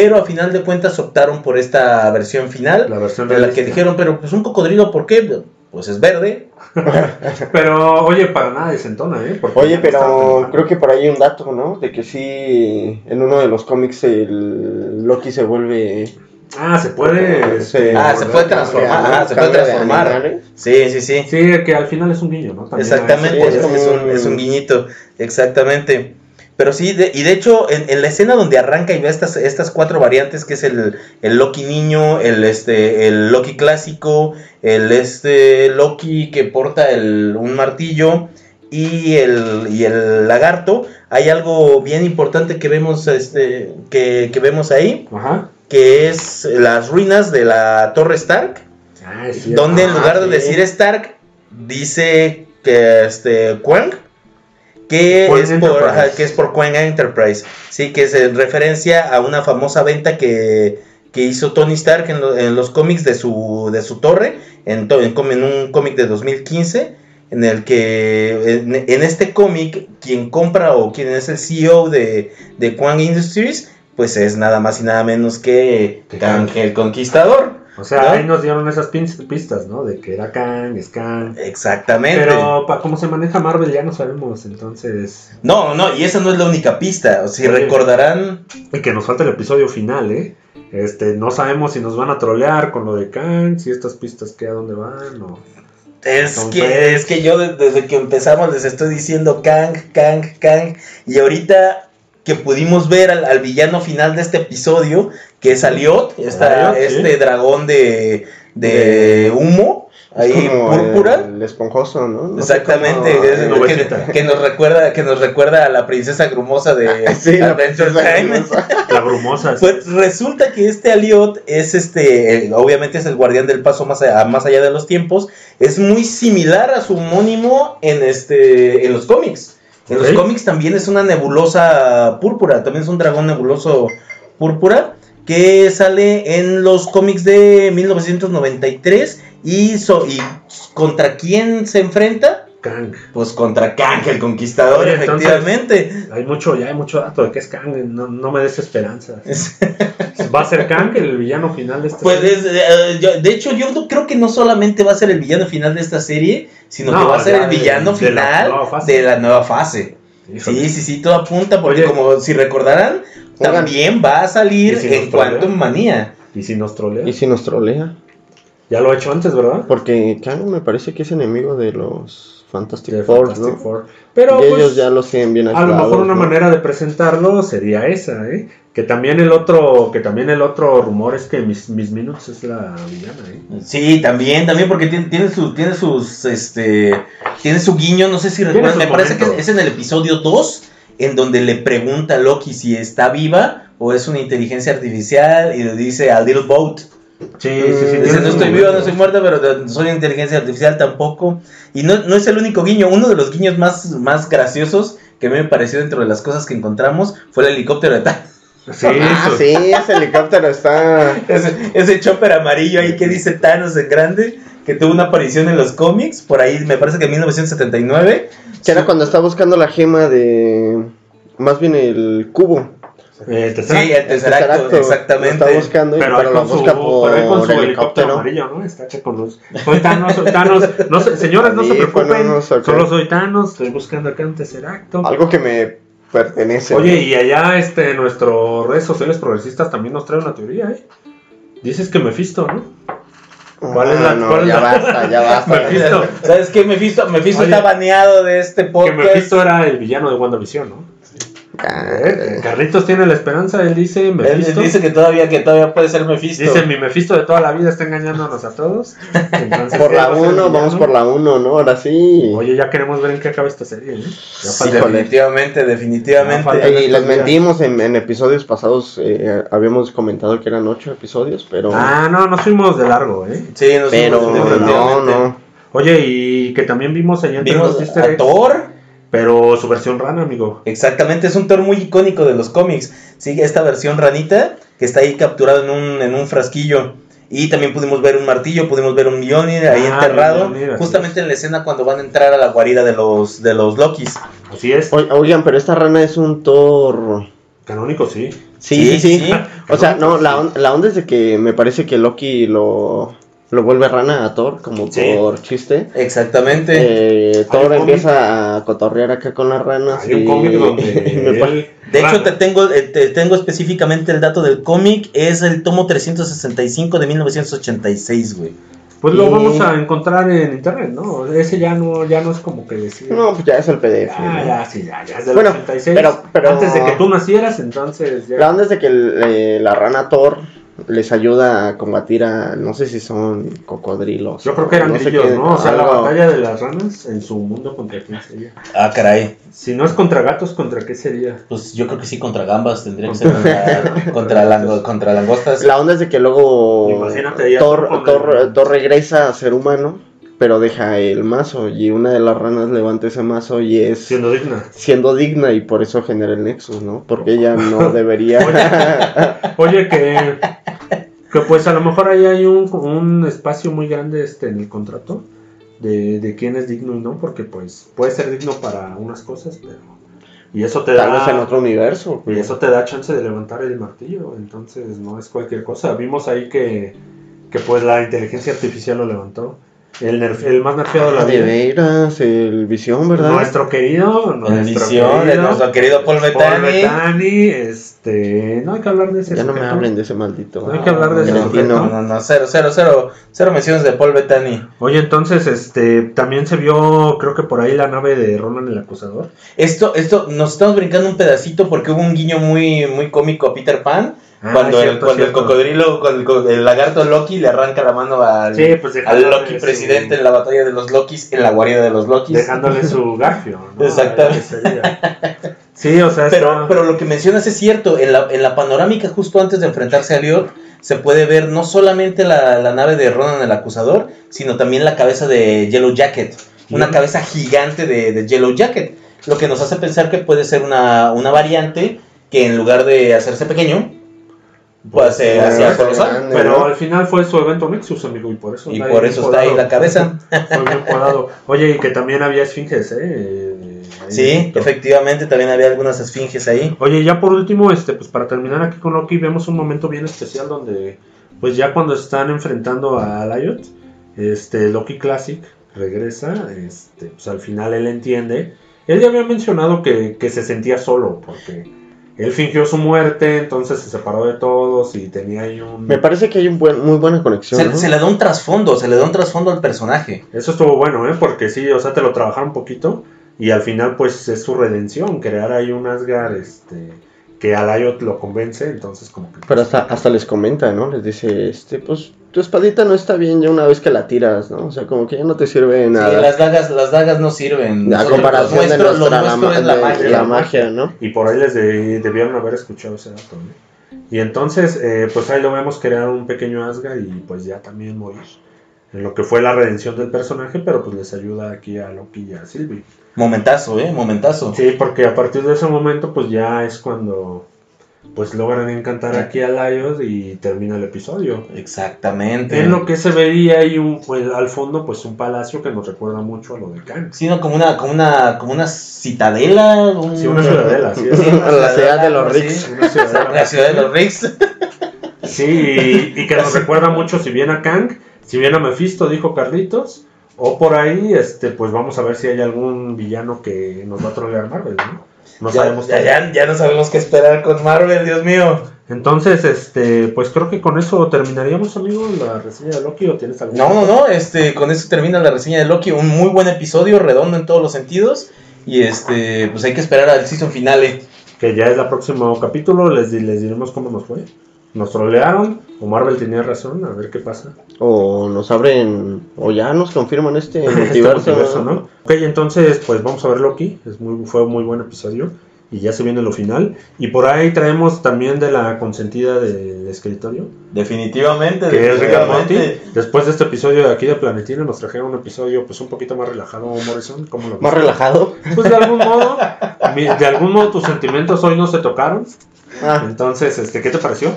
S3: pero a final de cuentas optaron por esta versión final,
S1: La versión
S3: en la que dijeron, pero pues un cocodrilo, ¿por qué? Pues es verde. <laughs>
S1: Pero, oye, para nada desentona, ¿eh? Porque
S2: Oye, pero creo que por ahí hay un dato, ¿no? De que sí, en uno de los cómics el Loki se vuelve...
S1: Ah, se puede.
S2: Se-
S3: Ah, se puede transformar, ajá, se puede
S2: de
S3: transformar. Sí, sí, sí.
S1: Sí, que al final es un guiño, ¿no? También
S3: Exactamente, es, un, es un guiñito, exactamente. Pero sí, de- y de hecho, en, en la escena donde arranca y ve estas, estas cuatro variantes, que es el, el Loki niño, el, este, el Loki clásico, el este Loki que porta el, un martillo y el, y el lagarto, hay algo bien importante que vemos, este, que, que vemos ahí,
S1: Ajá.
S3: que es las ruinas de la Torre Stark.
S1: Ah, cierto.
S3: Donde en
S2: Ah,
S3: lugar de
S2: sí.
S3: decir Stark, dice que este Quang, que, es por, ajá, que es por Quang Enterprise. Sí, que es en referencia a una famosa venta que, que hizo Tony Stark en, lo- en los cómics de su, de su torre, en, to- en, un cómic de 2015. En el que en, este cómic, quien compra o quien es el CEO de, de Quang Industries, pues es nada más y nada menos que el Conquistador.
S1: O sea,
S3: ¿no?
S1: ahí nos dieron esas pistas, ¿no? De que era Kang, es Kang.
S3: Exactamente.
S1: Pero para cómo se maneja Marvel ya no sabemos, entonces...
S3: No, no, y esa no es la única pista. Si
S1: Oye.
S3: recordarán,
S1: Y que nos falta el episodio final, ¿eh? Este, no sabemos si nos van a trolear con lo de Kang, si estas pistas que a dónde van o...
S3: es
S1: Entonces-
S3: que, es que yo de- desde que empezamos les estoy diciendo Kang, Kang, Kang. Y ahorita que pudimos ver al, al villano final de este episodio, que es Aliot, esta-
S1: Aliot, sí.
S3: este dragón de, de humo,
S2: Es
S3: ahí
S2: como
S3: púrpura.
S2: El, el esponjoso, ¿no?
S3: Exactamente,
S2: cómo-
S3: es- que, que nos recuerda, que nos recuerda a la princesa grumosa de <laughs>
S2: Sí, la
S3: Adventure Time. <laughs>
S1: La brumosa. sí.
S3: Pues resulta que este Aliot es este, el- obviamente es el guardián del paso más allá, más allá de los tiempos, es muy similar a su homónimo en este, en los cómics. En los cómics también es una nebulosa púrpura, también es un dragón nebuloso púrpura que sale en los cómics de 1993 y, so- y contra quién se enfrenta?
S1: Kang.
S3: Pues contra Kang el Conquistador,
S1: Oye, entonces-
S3: efectivamente.
S1: Hay mucho, ya hay mucho dato de que es Kang, no, no me des esperanza. <laughs> ¿Va a ser Kang el villano final de esta
S3: Pues
S1: serie?
S3: es, eh, yo- de hecho yo creo que no solamente va a ser el villano final de esta serie, sino
S1: No,
S3: que va a ser el villano
S1: de
S3: final de la nueva fase.
S1: Híjole.
S3: Sí, sí, sí, todo apunta porque
S1: Oye.
S3: como si recordarán,
S2: Oigan.
S3: también va a salir
S1: ¿Y si nos
S3: en? Quantum Manía.
S1: ¿Y si nos trolea?
S2: Y si nos trolea.
S1: Ya lo he hecho antes, ¿verdad?
S2: Porque Kang me parece que es enemigo de los Fantastic
S1: De
S2: Four,
S1: Fantastic
S2: ¿no?
S1: Four. Pero
S2: y
S1: pues,
S2: ellos ya los tienen bien
S1: a lo mejor una
S2: ¿no?
S1: manera de presentarlo sería esa, ¿eh? Que también el otro, que también el otro rumor es que Miss, Miss Minutes es la villana, ¿eh?
S3: Sí, también, también porque tiene, tiene, su- tiene sus, este, tiene su guiño, no sé si recuerdan,
S1: sus
S3: me parece que es, en el episodio 2, en donde le pregunta a Loki si está viva o es una inteligencia artificial y le dice a Little Boat.
S1: Sí,
S2: sí, sí,
S3: Dice, no estoy viva, no soy muerta, pero soy inteligencia artificial tampoco. Y no, no es el único guiño, uno de los guiños más, más graciosos que me pareció dentro de las cosas que encontramos fue el helicóptero de Thanos.
S1: Sí,
S2: Ah, sí, ese helicóptero está... <laughs>
S3: Ese, ese chopper amarillo ahí que dice Thanos en grande, que tuvo una aparición en los cómics, por ahí me parece que en 1979.
S2: Que era cuando está buscando la gema de... Más bien el cubo.
S1: eh, te está-
S3: Sí, el
S2: Lo
S3: exactamente.
S2: está buscando,
S1: pero,
S2: pero, lo
S1: con su,
S2: busca
S1: pero ahí con
S2: por
S1: su helicóptero
S2: helicóptero.
S1: amarillo, ¿no? Está con los... <laughs> Soy Thanos, soy Thanos. No se- señores, no se preocupen. Solo soy Thanos, estoy buscando acá un Tesseracto.
S2: Algo que me pertenece.
S1: Oye,
S2: ¿no?
S1: y allá este, nuestros redes sociales progresistas también nos trae una teoría, ¿eh? Dices que Mephisto, ¿no? ¿cuál es la-
S2: no,
S1: cuál es
S2: ya
S1: la- <laughs>
S2: basta, ya basta.
S1: Mephisto.
S3: ¿Sabes qué? Mephisto, Mephisto
S1: Oye,
S3: está baneado de este
S1: Que
S3: podcast.
S1: Mephisto era el villano de WandaVision, ¿no? Eh, Carlitos tiene la esperanza, él dice,
S3: Él,
S1: Mephisto.
S3: él dice que todavía, que todavía puede ser Mephisto.
S1: Dice, mi Mephisto de toda la vida está engañándonos a todos. <laughs> Entonces,
S2: Por la
S1: va a ser el
S2: 1, vamos por la 1, ¿no? Ahora sí.
S1: Oye, ya queremos ver en qué acaba esta serie, ¿eh?
S3: Sí, definitivamente, definitivamente.
S2: Y les mentimos en, en episodios pasados, eh, habíamos comentado que eran 8 episodios, pero...
S1: Ah, no, nos fuimos de largo, ¿eh?
S3: Sí, nos
S2: pero
S3: fuimos
S2: no, no.
S1: Oye, y que también vimos allá entre
S3: Vimos
S1: los
S3: a Thor.
S1: Pero su versión rana, amigo.
S3: Exactamente, es un Thor muy icónico de los cómics. Sigue esta versión ranita que está ahí capturado en un, en un frasquillo. Y también pudimos ver un martillo, pudimos ver un Mjolnir ahí
S1: Ah,
S3: enterrado.
S1: Mjolnir,
S3: justamente en la escena cuando van a entrar a la guarida de los, de los Lokis.
S1: Así es.
S2: O- Oigan, pero esta rana es un Thor...
S1: Canónico, sí.
S2: Sí, sí, sí.
S3: sí.
S2: O sea, no, la, on- la onda es de que me parece que Loki lo, lo vuelve rana a Thor, como
S1: Sí.
S2: por chiste.
S3: Exactamente.
S2: Eh, Thor
S1: un cómic.
S2: empieza a cotorrear acá con las ranas.
S1: Hay un
S2: y-
S1: cómic <laughs>
S2: me
S1: donde
S3: de hecho, te tengo, eh, te tengo específicamente el dato del cómic. Es el tomo 365 de 1986, güey.
S1: Pues lo
S2: y-
S1: vamos a encontrar en internet, ¿no? Ese ya no, ya no es como que decir.
S2: No, pues ya es el PDF.
S1: Ah,
S2: ¿no?
S1: ya, sí, ya, ya es del
S2: Bueno,
S1: 86.
S2: pero- pero-
S1: Antes de que tú nacieras, entonces ya.
S2: La onda es de que el- eh, la rana Thor les ayuda a combatir a, no sé si son cocodrilos.
S1: Yo creo que eran
S2: no sé
S1: grillos,
S2: qué,
S1: ¿no? O sea, la batalla de las ranas en su mundo contra quién sería.
S3: Ah, caray.
S1: Si no es contra gatos, ¿contra qué sería?
S3: Pues yo creo que sí, contra gambas tendría que <laughs> ser contra, contra, contra langostas.
S2: La onda es de que luego
S1: Imagínate
S2: Thor,
S1: Thor
S2: Thor regresa a ser humano, pero deja el mazo y una de las ranas levanta ese mazo y es
S1: Siendo digna.
S2: siendo digna y por eso genera el Nexus, ¿no? Porque ella no <laughs> debería...
S1: Oye, <laughs> que, que pues a lo mejor ahí hay un, un espacio muy grande este en el contrato de, de quién es digno y no, porque pues puede ser digno para unas cosas, pero... Y eso te
S2: Tal vez en
S1: da...
S2: otro universo.
S1: Y eso te da chance de levantar el martillo, entonces no es cualquier cosa. Vimos ahí que, que pues la inteligencia artificial lo levantó. El, nerf- el más nerfeado de la
S2: Ah, de
S1: vida.
S2: veras, el visión, ¿verdad?
S1: Nuestro querido, nuestro
S3: visión
S1: querido
S3: nuestro querido Paul
S1: Paul
S3: Bettany.
S1: Bettany, este, no hay que hablar de ese
S2: Ya no me hablen de ese maldito.
S1: No hay que hablar de ese
S3: No,
S1: sujeto.
S3: no, no, no, cero, cero, cero, cero menciones de Paul Bettany.
S1: Oye, entonces, este, también se vio, creo que por ahí la nave de Ronan el Acusador.
S3: Esto, esto, nos estamos brincando un pedacito porque hubo un guiño muy, muy cómico a Peter Pan.
S1: Ah,
S3: cuando el, cuando el cocodrilo, cuando el, el lagarto Loki le arranca la mano al,
S1: Sí, pues
S3: al Loki presidente en la batalla de los Lokis, en la guarida de los Lokis.
S1: Dejándole su <laughs> garfio. ¿no?
S3: Exactamente.
S1: Sí, o sea,
S3: Pero,
S1: está-
S3: pero lo que mencionas es cierto, en la, en la panorámica justo antes de enfrentarse a Lior, se puede ver no solamente la, la nave de Ronan el Acusador, sino también la cabeza de Yellow Jacket, una cabeza gigante de, de Yellow Jacket, lo que nos hace pensar que puede ser una, una variante que en lugar de hacerse pequeño, pues se hacía colosal.
S1: Pero
S2: ¿no?
S1: al final fue su evento Nexus, amigo, y por eso
S3: Y por eso está ahí la cabeza. <laughs>
S1: Fue bien podado. Oye, y que también había esfinges, ¿eh? Ahí
S3: Sí, efectivamente, también había algunas esfinges ahí.
S1: Oye, ya por último, este, pues para terminar aquí con Loki, vemos un momento bien especial donde, pues ya cuando están enfrentando a Lyot, este, Loki Classic regresa, este, pues al final él entiende. Él ya había mencionado que, que se sentía solo, porque él fingió su muerte, entonces se separó de todos y tenía ahí un...
S2: Me parece que hay un buen, muy buena conexión.
S3: Se,
S2: ¿no?
S3: se le da un trasfondo, se le da un trasfondo al personaje.
S1: Eso estuvo bueno, ¿eh? Porque sí, o sea, te lo trabajaron un poquito y al final pues es su redención, crear ahí un Asgard, este, que a Lyot lo convence, entonces como que...
S2: Pero hasta, hasta les comenta, ¿no? Les dice, este, pues tu espadita no está bien ya una vez que la tiras, ¿no? O sea, como que ya no te sirve de
S3: Sí,
S2: nada.
S3: las dagas, las dagas no sirven.
S2: a comparación de nuestra la, ma- de-
S3: magia.
S2: la magia, ¿no?
S1: Y por ahí les de- debieron haber escuchado ese dato, ¿no? Y entonces, eh, pues ahí lo vemos crear un pequeño Asgard y pues ya también morir. En lo que fue la redención del personaje, pero pues les ayuda aquí a Loki y a Sylvie.
S3: Momentazo, eh, momentazo.
S1: Sí, porque a partir de ese momento, pues ya es cuando pues logran encantar aquí a Laios y termina el episodio.
S3: Exactamente.
S1: En lo que se veía ahí un, pues, al fondo, pues un palacio que nos recuerda mucho a lo de Kang.
S3: Sino como una, como una, como una citadela. un-
S1: Sí, una ciudadela, sí, es
S3: Sí, <laughs> una
S2: La ciudad de los. Ricks.
S1: Una ciudadela. <laughs>
S3: La ciudad de los Ricks.
S1: Sí, y, y que nos recuerda mucho si bien a Kang, si bien a Mephisto, dijo Carlitos, o por ahí, este, pues vamos a ver si hay algún villano que nos va a trolear Marvel, ¿no? No
S3: ya,
S1: sabemos
S3: ya, ya, ya no sabemos qué esperar con Marvel, Dios mío.
S1: Entonces, este, pues creo que con eso terminaríamos, amigo, la reseña de Loki, o tienes algún
S3: No, no, no, este, con eso termina la reseña de Loki, un muy buen episodio, redondo en todos los sentidos. Y este, pues hay que esperar al season finale.
S1: que ya es el próximo capítulo, les, les diremos cómo nos fue. Nos trolearon, o Marvel tenía razón, a ver qué pasa.
S2: O nos abren, o ya nos confirman este <laughs>
S1: Este
S2: multiverso.
S1: multiverso, ¿no? Ok, entonces pues vamos a ver Loki, es muy, fue un muy buen episodio y ya se viene lo final. Y por ahí traemos también de la consentida de, de escritorio,
S3: Definitivamente.
S1: que es Rick and Morty. Después de este episodio de aquí de Planetina nos trajeron un episodio pues un poquito más relajado, Morrison, ¿cómo lo
S2: Más relajado.
S1: Pues de algún modo, <laughs> de algún modo tus sentimientos hoy no se tocaron.
S2: Ah,
S1: Entonces, este, ¿qué te pareció?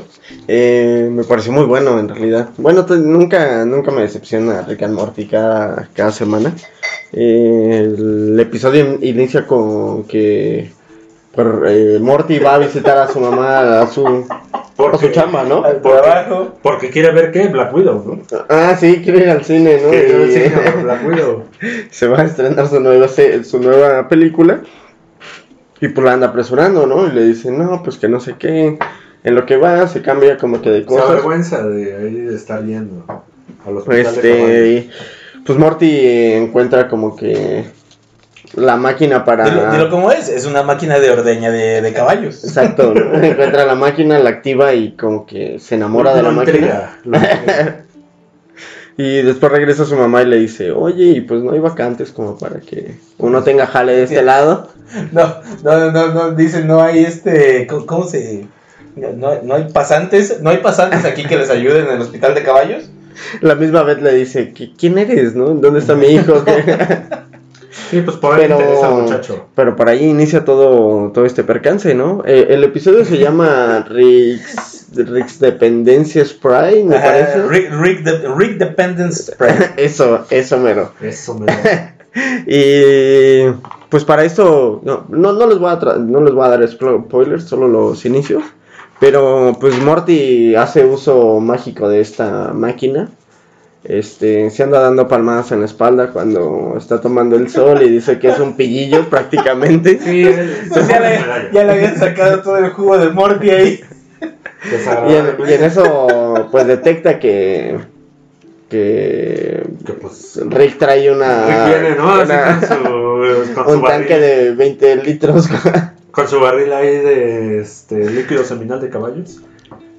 S2: eh, me pareció muy bueno en realidad. Bueno, te- nunca, nunca me decepciona Rick and Morty cada, cada semana. Eh, el episodio in- inicia con que por, eh, Morty va a visitar a su mamá a su, a su chamba, ¿no?
S3: Al
S1: Porque-
S3: trabajo.
S1: Porque quiere ver qué, Black Widow, ¿no?
S2: Ah, sí, quiere ir al cine, ¿no?
S1: Al
S2: Y-
S1: cine Black Widow. <laughs>
S2: se va a estrenar su nueva, se- su nueva película y pues la anda apresurando, ¿no? Y le dice, no, pues que no sé qué. En lo que va, se cambia como que de
S1: Se
S2: cosas.
S1: avergüenza de ahí de estar yendo de caballos.
S2: Este, pues Morty encuentra como que la máquina para...
S3: Dilo, dilo como es, es una máquina de ordeña de, de caballos.
S2: Exacto, ¿no? <laughs> encuentra la máquina, la activa y como que se enamora de la
S1: Lo
S2: máquina.
S1: intriga, lo intriga. <laughs>
S2: Y después regresa su mamá y le dice, oye, y pues no hay vacantes como para que uno tenga jale de este lado. <laughs>
S3: No, no, no, no, dicen, no hay este, ¿cómo, cómo se...? No, no hay pasantes, no hay pasantes aquí que les ayuden en el hospital de caballos.
S2: La misma vez le dice, "¿Qui- ¿quién eres, no? ¿Dónde está mi hijo? <laughs>
S1: Sí, pues por ahí
S2: Pero-
S1: interesa al muchacho.
S2: Pero por ahí inicia todo, todo este percance, ¿no? Eh, el episodio se llama Rick's, <laughs> Rick's Dependencia Spray, me parece.
S3: Rick, Rick, de- Rick Dependence Spread. <laughs>
S2: Eso, eso mero.
S1: Eso me <laughs>
S2: Y pues para esto, no, no, no les voy a no les voy a dar spoilers, solo los inicios. Pero pues Morty hace uso mágico de esta máquina. Este, se anda dando palmadas en la espalda cuando está tomando el sol y dice que es un pillillo <laughs> prácticamente.
S1: Sí,
S3: Pues ya, le, ya le habían sacado todo el jugo de Morty ahí.
S2: Y en, y en eso pues detecta que que
S1: Que, pues,
S2: Rick trae una,
S1: Rick viene, ¿no? Así
S2: una-
S1: con su, <laughs> con su
S2: un tanque de 20 litros. <laughs>
S1: con su barril ahí de este, líquido seminal de caballos.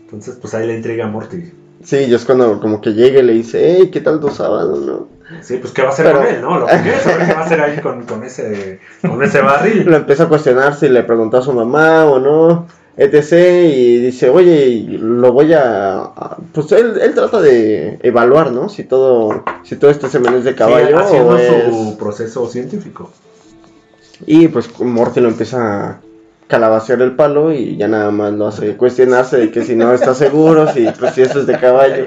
S1: Entonces, pues ahí le intriga a Morty.
S2: Sí, y es cuando como que llega y le dice, hey, ¿qué tal tu sábado? ¿no?
S1: Sí, pues ¿qué va a hacer
S2: Pero-
S1: con él, no? Lo que quiere saber qué va a hacer ahí con, con ese, con ese barril. <laughs>
S2: Lo empieza a cuestionar si le preguntó a su mamá o no, etc. Y dice, oye, lo voy a... a-". Pues él, él trata de evaluar, ¿no? Si todo, si todo este semen es de caballo
S1: Sí, haciendo
S2: o
S1: su
S2: es...
S1: proceso científico.
S2: Y pues Morty lo empieza a calabacear el palo y ya nada más lo hace cuestionarse de que si no está seguro, si, pues, si esto es de caballo.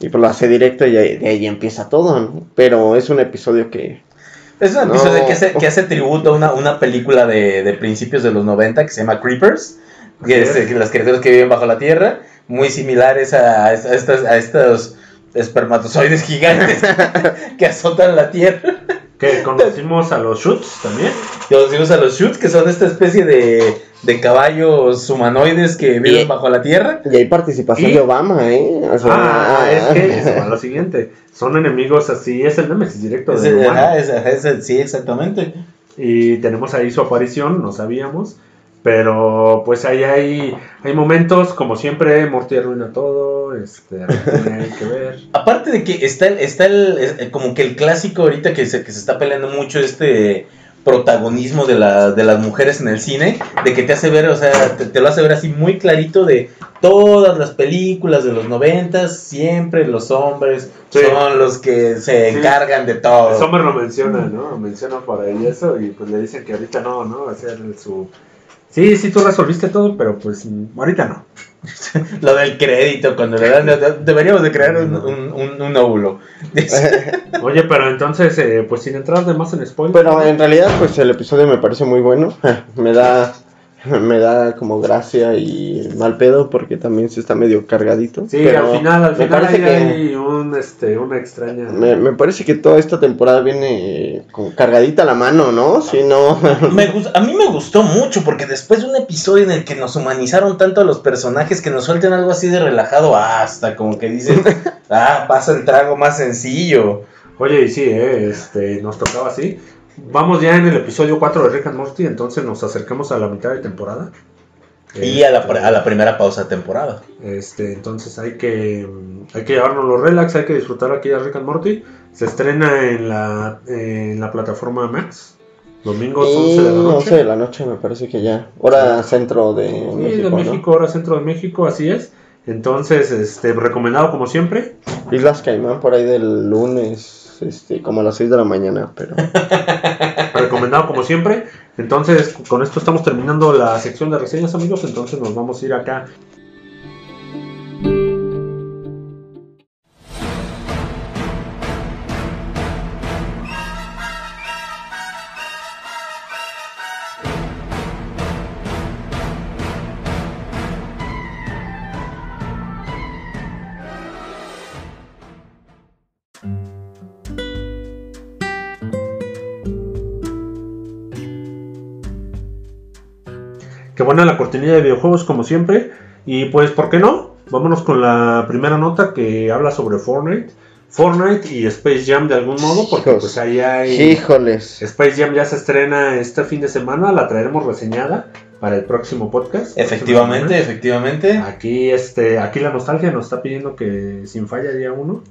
S2: Y pues lo hace directo y de ahí empieza todo, ¿no? Pero es un episodio que...
S3: Es un episodio
S2: No.
S3: que, hace, que hace tributo a una, una película de, de principios de los 90 que se llama Creepers, que es las criaturas que viven bajo la tierra, muy similares a, a estas, a estos espermatozoides gigantes <laughs> que azotan la tierra.
S1: Que conocimos a los Shoots también.
S3: Que conocimos a los Shoots, que son esta especie de, de caballos humanoides que viven
S2: Y-
S3: bajo la tierra.
S2: Y hay participación
S1: ¿Y?
S2: de Obama, ¿eh? O sea,
S1: Ah, es que eso va lo siguiente. Son enemigos así, es el Nemesis directo de
S3: ajá, es- sí, exactamente.
S1: Y tenemos ahí su aparición, no sabíamos. Pero pues ahí hay, hay momentos, como siempre, Morty arruina todo, este, tiene que ver. <laughs>
S3: Aparte de que está el, está el, eh, como que el clásico ahorita que se, que se está peleando mucho este protagonismo de, la, de las mujeres en el cine, de que te hace ver, o sea, te, te lo hace ver así muy clarito de todas las películas de los noventas, siempre los hombres
S1: Sí.
S3: son los que se
S1: Sí.
S3: encargan de todo.
S1: Sommer lo menciona, ¿no? Menciona por ahí eso y pues le dicen que ahorita no, ¿no? Ser su... Sí, sí, tú resolviste todo, pero pues ahorita no. <laughs>
S3: Lo del crédito, cuando le dan, de- deberíamos de crear un, un, un, un óvulo. <laughs>
S1: Oye, pero entonces, eh, pues sin entrar de más en spoiler.
S2: Pero en realidad, pues el episodio me parece muy bueno. <laughs> me da <laughs> me da como gracia y mal pedo porque también se está medio cargadito.
S1: Sí,
S2: pero
S1: al final, al final
S2: parece
S1: ahí
S2: que-
S1: hay un, este, una extraña...
S2: Me, me parece que toda esta temporada viene con cargadita a la mano, ¿no? Si no. <laughs>
S3: Me a mí me gustó mucho porque después de un episodio en el que nos humanizaron tanto a los personajes que nos suelten algo así de relajado hasta como que dicen, <laughs> ah, pasa el trago más sencillo.
S1: Oye, y sí, eh, este, nos tocaba así. Vamos ya en el episodio 4 de Rick and Morty, entonces nos acercamos a la mitad de temporada.
S3: Y a la, a la primera pausa de temporada.
S1: Este, entonces hay que, hay que llevarnos los relax, hay que disfrutar aquí de Rick and Morty. Se estrena en la, en la plataforma Max. Domingos 11 de la
S2: Y
S1: noche.
S2: 11 de la noche me parece que ya. Hora centro de
S1: Sí,
S2: México,
S1: de
S2: ¿no?
S1: México, hora centro de México, así es. Entonces, este, recomendado como siempre.
S2: Islas Caimán por ahí del lunes, este, como a las 6 de la mañana, pero... <laughs>
S1: recomendado como siempre. Entonces, con esto estamos terminando la sección de reseñas, amigos. Entonces, nos vamos a ir acá. Qué buena la cortinilla de videojuegos, como siempre. Y pues, ¿por qué no? Vámonos con la primera nota que habla sobre Fortnite. Fortnite y Space Jam de algún modo, porque
S2: Hijos.
S1: pues ahí hay...
S2: Híjoles.
S1: Space Jam ya se estrena este fin de semana, la traeremos reseñada para el próximo podcast.
S3: Efectivamente, efectivamente.
S1: Aquí, este, aquí la nostalgia nos está pidiendo que sin falla día uno.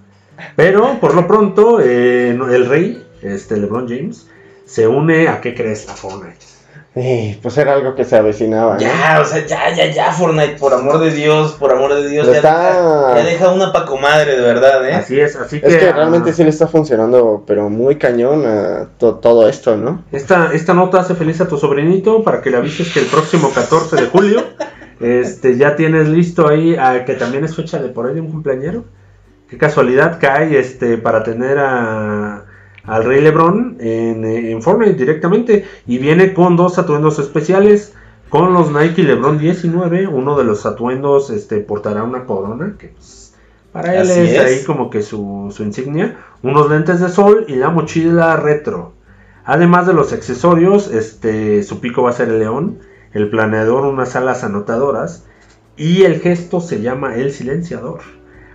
S1: Pero por lo pronto, eh, el rey, este, LeBron James, se une a qué crees a Fortnite.
S2: Eh, pues era algo que se avecinaba, ¿no?
S3: Ya, o sea, ya, ya, ya, Fortnite, por amor de Dios, por amor de Dios. Ya,
S2: está-
S3: deja, ya deja una pa' comadre, de verdad, ¿eh?
S1: Así es, así que,
S2: Es que
S1: ah,
S2: realmente sí le está funcionando, pero muy cañón a to- todo esto, ¿no?
S1: esta, esta nota hace feliz a tu sobrinito para que le avises que el próximo 14 de julio <laughs> este, ya tienes listo ahí, a, que también es fecha de por ahí de un cumpleañero. Qué casualidad cae este, para tener a, al Rey Lebron en, eh, en Fortnite directamente. Y viene con dos atuendos especiales. Con los Nike Lebron 19. Uno de los atuendos este, portará una corona. Que pues, para él es,
S3: es.
S1: ahí como que su, su insignia. Unos lentes de sol y la mochila retro. Además de los accesorios, este, su pico va a ser el león. El planeador unas alas anotadoras. Y el gesto se llama el silenciador.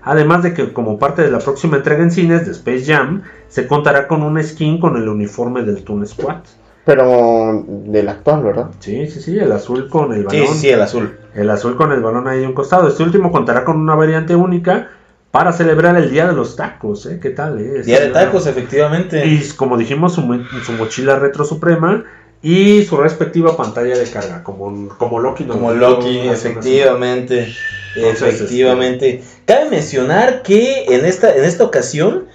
S1: Además de que como parte de la próxima entrega en cines de Space Jam, se contará con una skin con el uniforme del Toon Squad.
S2: Pero del actual, ¿verdad?
S1: Sí, sí, sí, el azul con el balón.
S3: sí, sí, el azul.
S1: El azul con el balón ahí a un costado. Este último contará con una variante única para celebrar el Día de los Tacos. ¿eh? ¿Qué tal? Eh?
S3: Día de tacos, efectivamente.
S1: Y como dijimos, su, mo- su mochila retro suprema y su respectiva pantalla de carga, como, como Loki.
S3: Como Loki,
S1: hace Entonces,
S3: efectivamente. Cabe mencionar que en esta, en esta ocasión,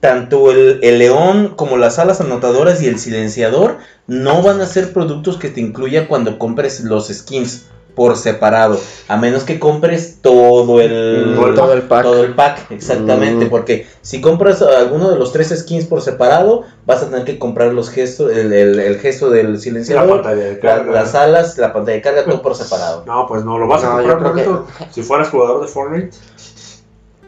S3: tanto el, el león como las alas anotadoras y el silenciador no van a ser productos que te incluya cuando compres los skins por separado. A menos que compres todo el,
S2: Mm, todo el pack.
S3: todo el pack, exactamente.
S2: Mm.
S3: Porque si compras alguno de los tres skins por separado, vas a tener que comprar los gestos, el, el- el gesto del
S1: La
S3: silenciador,
S1: pantalla de
S3: la-
S1: carga.
S3: las alas, la pantalla de carga, todo por separado. <laughs>
S1: No, pues no, lo vas a comprar eso. Si fueras jugador de Fortnite,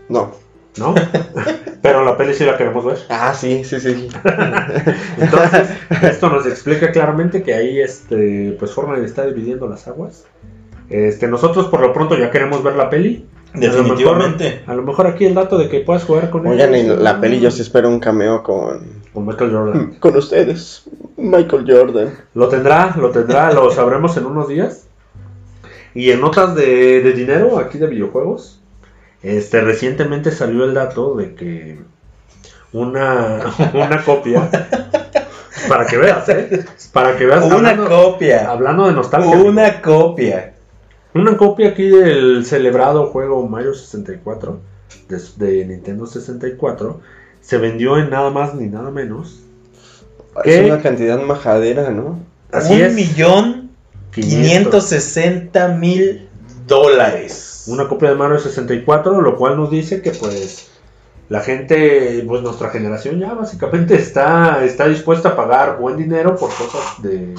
S2: No.
S1: ¿no? <laughs> Pero la peli sí la queremos ver.
S2: Ah, sí, sí, sí. <laughs>
S1: Entonces, esto nos explica claramente que ahí este, pues Fortnite está dividiendo las aguas. Este, nosotros por lo pronto ya queremos ver la peli.
S3: Definitivamente.
S1: A lo mejor, a lo mejor aquí el dato de que puedas jugar con
S2: Oigan, la peli yo sí espero un cameo con,
S1: Con Michael Jordan. <laughs>
S2: con ustedes. Michael Jordan.
S1: Lo tendrá, lo tendrá, <laughs> lo sabremos en unos días. Y en notas de, de dinero, aquí de videojuegos, este recientemente salió el dato de que una, <laughs> una copia, para que veas, ¿eh? Para que veas,
S3: Una
S1: hablando,
S3: copia.
S1: hablando de nostalgia,
S3: Una copia.
S1: Una copia aquí del celebrado juego Mario 64, de, de Nintendo 64, se vendió en nada más ni nada menos. ¿Qué?
S2: Es una cantidad majadera, ¿no?
S1: Así
S3: un
S1: es.
S3: millón 560 mil dólares.
S1: una copia de Mario 64, lo cual nos dice que pues la gente, pues nuestra generación ya básicamente está, está dispuesta a pagar buen dinero por cosas de,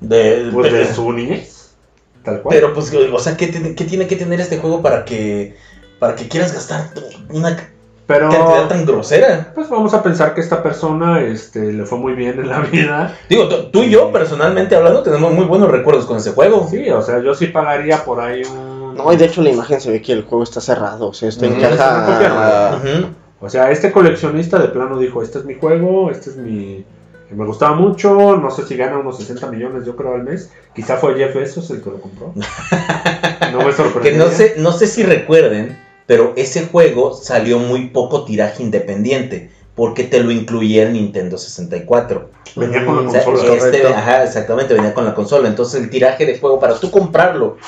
S3: De-
S1: pues, de
S3: pero,
S1: su niñez, tal cual.
S3: pero, pues, o sea, ¿qué, tiene- qué tiene que tener este juego para que para que quieras gastar una
S1: Pero,
S3: cantidad tan grosera?
S1: pues vamos a pensar que esta persona este, le fue muy bien en la vida.
S3: Digo, tú, y yo personalmente hablando tenemos muy buenos recuerdos con ese juego.
S1: Sí, o sea, yo sí pagaría por ahí un...
S2: No, y de hecho la imagen se ve que el juego está cerrado. O sea,
S3: Ujú.
S1: O sea, este coleccionista de plano dijo, este es mi juego, este es mi... que me gustaba mucho, no sé si gana unos 60 millones yo creo al mes, quizá fue Jeff Bezos el que lo compró. <laughs> No me sorprendió.
S3: Que no sé, no sé si recuerden, pero ese juego salió muy poco tiraje independiente, porque te lo incluía el Nintendo 64.
S1: Venía con la
S3: O sea,
S1: consola.
S3: este, ajá, exactamente, venía con la consola. Entonces el tiraje de juego para tú comprarlo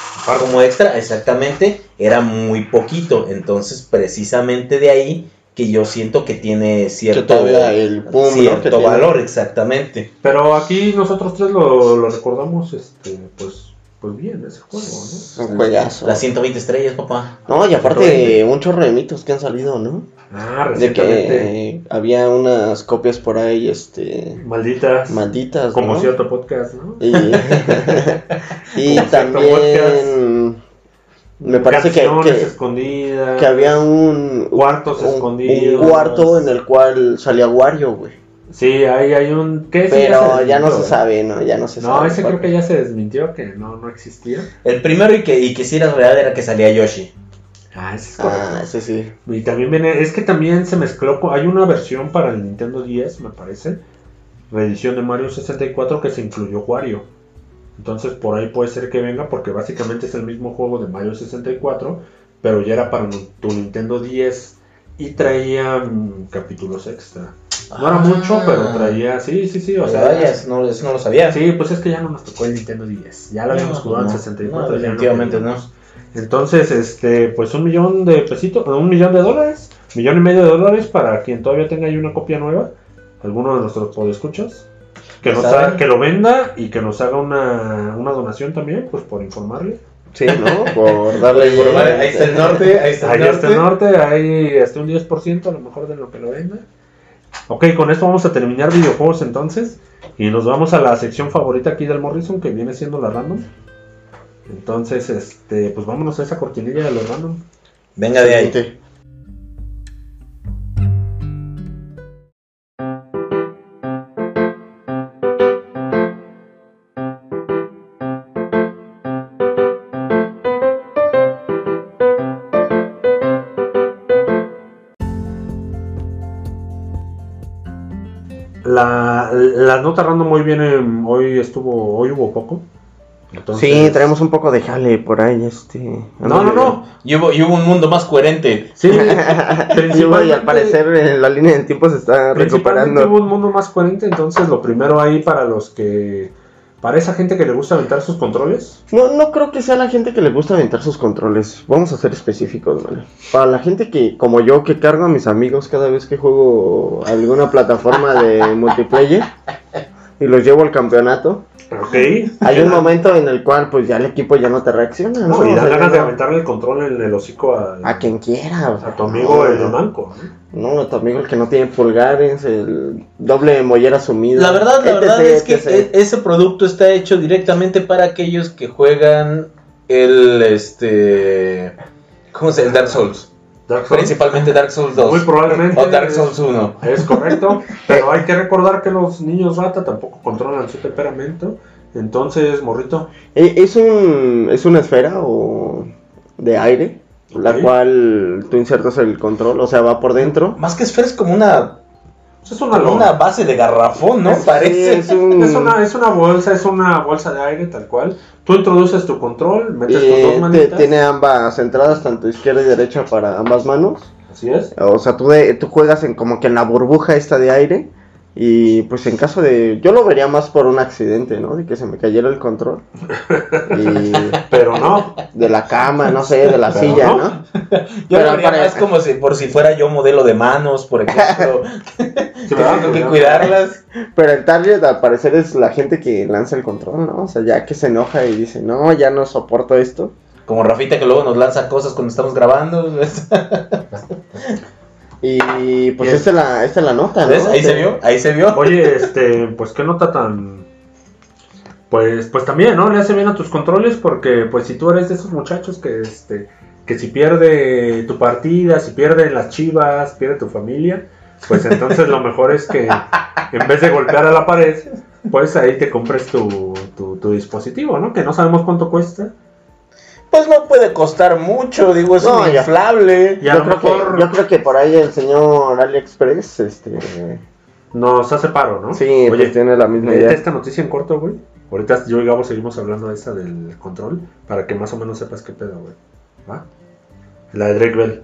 S3: como extra, exactamente, era muy poquito. Entonces, precisamente de ahí que yo siento que tiene cierto,
S2: todavía el boom, ¿no?
S3: cierto
S2: que tiene.
S3: valor, exactamente.
S1: Pero aquí nosotros tres lo, lo recordamos, este, pues, pues bien ese juego, ¿no?
S2: Un juegazo.
S3: Las 120 estrellas, papá.
S2: No, y aparte, un chorro de mitos que han salido, ¿no?
S1: Ah,
S2: De
S1: recientemente.
S2: que había unas copias por ahí, este,
S1: Malditas.
S2: malditas,
S1: Como
S2: ¿no?
S1: cierto podcast, ¿no?
S2: Y, <laughs> <laughs> también me parece que, que,
S1: escondidas.
S2: que había un,
S1: Cuartos
S2: un,
S1: escondidos.
S2: un cuarto en el cual salía Wario, güey.
S1: Sí, ahí hay un. ¿qué? Sí,
S2: Pero
S1: se
S2: ya no se sabe, ¿no? Ya no se
S1: No,
S2: sabe.
S1: ese
S2: cuál.
S1: creo que ya se desmintió, que no, no existía.
S3: El primero y que, y que sí era real era que salía Yoshi.
S1: Ah, ese es correcto.
S2: Ah, ese sí.
S1: Y también viene, es que también se mezcló, hay una versión para el Nintendo 10, me parece, reedición de Mario 64 que se incluyó Wario. Entonces por ahí puede ser que venga porque básicamente es el mismo juego de Mario 64, pero ya era para tu Nintendo 10 y traía capítulos extra. No era
S3: Ah.
S1: mucho, pero traía, sí, sí, sí, o sea,
S3: Vaya, eso no, eso no lo sabía.
S1: sí, pues es que ya no nos tocó el Nintendo 10, ya lo habíamos
S3: No,
S1: jugado en
S3: no,
S1: 64.
S3: no,
S1: ya
S3: definitivamente no.
S1: Entonces, este, pues un millón de pesitos, un millón de dólares, millón y medio de dólares para quien todavía tenga ahí una copia nueva, alguno de nuestros podescuchas, que nos haga- que lo venda y que nos haga una, una donación también, pues por informarle.
S2: Sí, ¿no? Por darle
S3: Informar, ahí está el norte, ahí está el
S1: Ahí
S3: norte.
S1: está el norte, ahí hasta un 10% a lo mejor de lo que lo venda. Ok, con esto vamos a terminar videojuegos entonces. Y nos vamos a la sección favorita aquí del Morrison, que viene siendo la random. Entonces, este, pues vámonos a esa cortinilla de los random.
S3: Venga de ahí.
S2: Siguiente.
S1: La, la nota random hoy viene, hoy estuvo, hoy hubo poco. Entonces-
S2: Sí, traemos un poco de jale por ahí, este.
S1: No, no, no.
S3: Y hubo, y hubo un mundo más coherente.
S1: Sí, <laughs>
S2: Y al
S1: principalmente-
S2: parecer eh, la línea del tiempo se está
S1: Principalmente
S2: recuperando.
S1: hubo un mundo más coherente, entonces lo primero ahí para los que, para esa gente que le gusta aventar sus controles,
S2: No, no creo que sea la gente que le gusta aventar sus controles. Vamos a ser específicos, ¿vale? Para la gente que, como yo, que cargo a mis amigos cada vez que juego alguna plataforma de multiplayer y los llevo al campeonato, hay un momento en el cual pues ya el equipo ya no te reacciona, ¿no?
S1: no, y
S2: sea,
S1: ganas de aventarle el control en el hocico a,
S2: a quien quiera. o sea,
S1: a tu amigo
S2: no,
S1: el manco. ¿no?
S2: No, a tu amigo el que no tiene pulgares, el doble mollera sumida.
S3: La verdad, la
S2: etc,
S3: verdad es que
S2: etc.
S3: e- ese producto está hecho directamente para aquellos que juegan el este ¿cómo se llama? El Dark Souls.
S1: Dark Souls,
S3: Principalmente Dark Souls 2.
S1: Muy probablemente
S3: O Dark Souls 1.
S1: es correcto, <laughs> pero hay que recordar que los niños rata tampoco controlan su temperamento, entonces, morrito,
S2: Eh, ¿Es un, ¿Es una esfera o de aire? La cual tú insertas el control, o sea, va por dentro.
S3: Más que esfera es como una,
S1: es una
S3: base de garrafón, ¿no?
S2: Sí,
S3: Parece.
S2: es un- <laughs>
S1: Es una, es una bolsa, es una bolsa de aire tal cual. Tú introduces tu control, metes tus
S2: y
S1: dos manitas.
S2: tiene ambas entradas, tanto izquierda y derecha para ambas manos.
S1: Así es.
S2: O sea, tú, de- tú juegas en como que en la burbuja esta de aire. Y pues en caso de... Yo lo vería más por un accidente, ¿no? De que se me cayera el control. <laughs> Y
S1: Pero no.
S2: de la cama, no sé, de la
S1: Pero
S2: silla,
S1: no.
S2: ¿no? <laughs>
S3: Yo
S2: Pero
S3: lo
S2: para-
S3: más como si por si fuera yo modelo de manos, por <laughs> ejemplo.
S1: Sí, ¿verdad?
S3: Tengo que cuidarlas.
S2: Pero el target al parecer es la gente que lanza el control, ¿no? O sea, ya que se enoja y dice, no, ya no soporto esto.
S3: Como Rafita que luego nos lanza cosas cuando estamos grabando.
S2: Y pues esta es la, esta es la nota, ¿no?
S3: ¿Ves? Ahí se vio, ahí se vio.
S1: Oye, este, pues qué nota tan. Pues, pues también, ¿no? Le hace bien a tus controles porque, pues, si tú eres de esos muchachos que, este, que si pierde tu partida, si pierden las chivas, pierde tu familia, pues entonces lo mejor es que en vez de golpear a la pared, pues ahí te compres tu, tu, tu dispositivo, ¿no? Que no sabemos cuánto cuesta.
S3: Pues no puede costar mucho, digo, es
S2: No,
S3: un
S2: ya.
S3: inflable.
S1: Y a
S2: yo,
S1: lo
S2: creo
S1: mejor-
S2: que, yo creo que por ahí el señor AliExpress, este,
S1: nos hace paro, ¿no?
S2: Sí,
S1: Oye,
S2: pues tiene la misma idea.
S1: esta noticia en corto, güey. Ahorita yo y Gabo seguimos hablando de esa del control para que más o menos sepas qué pedo, güey. ¿Va? La de Drake Bell.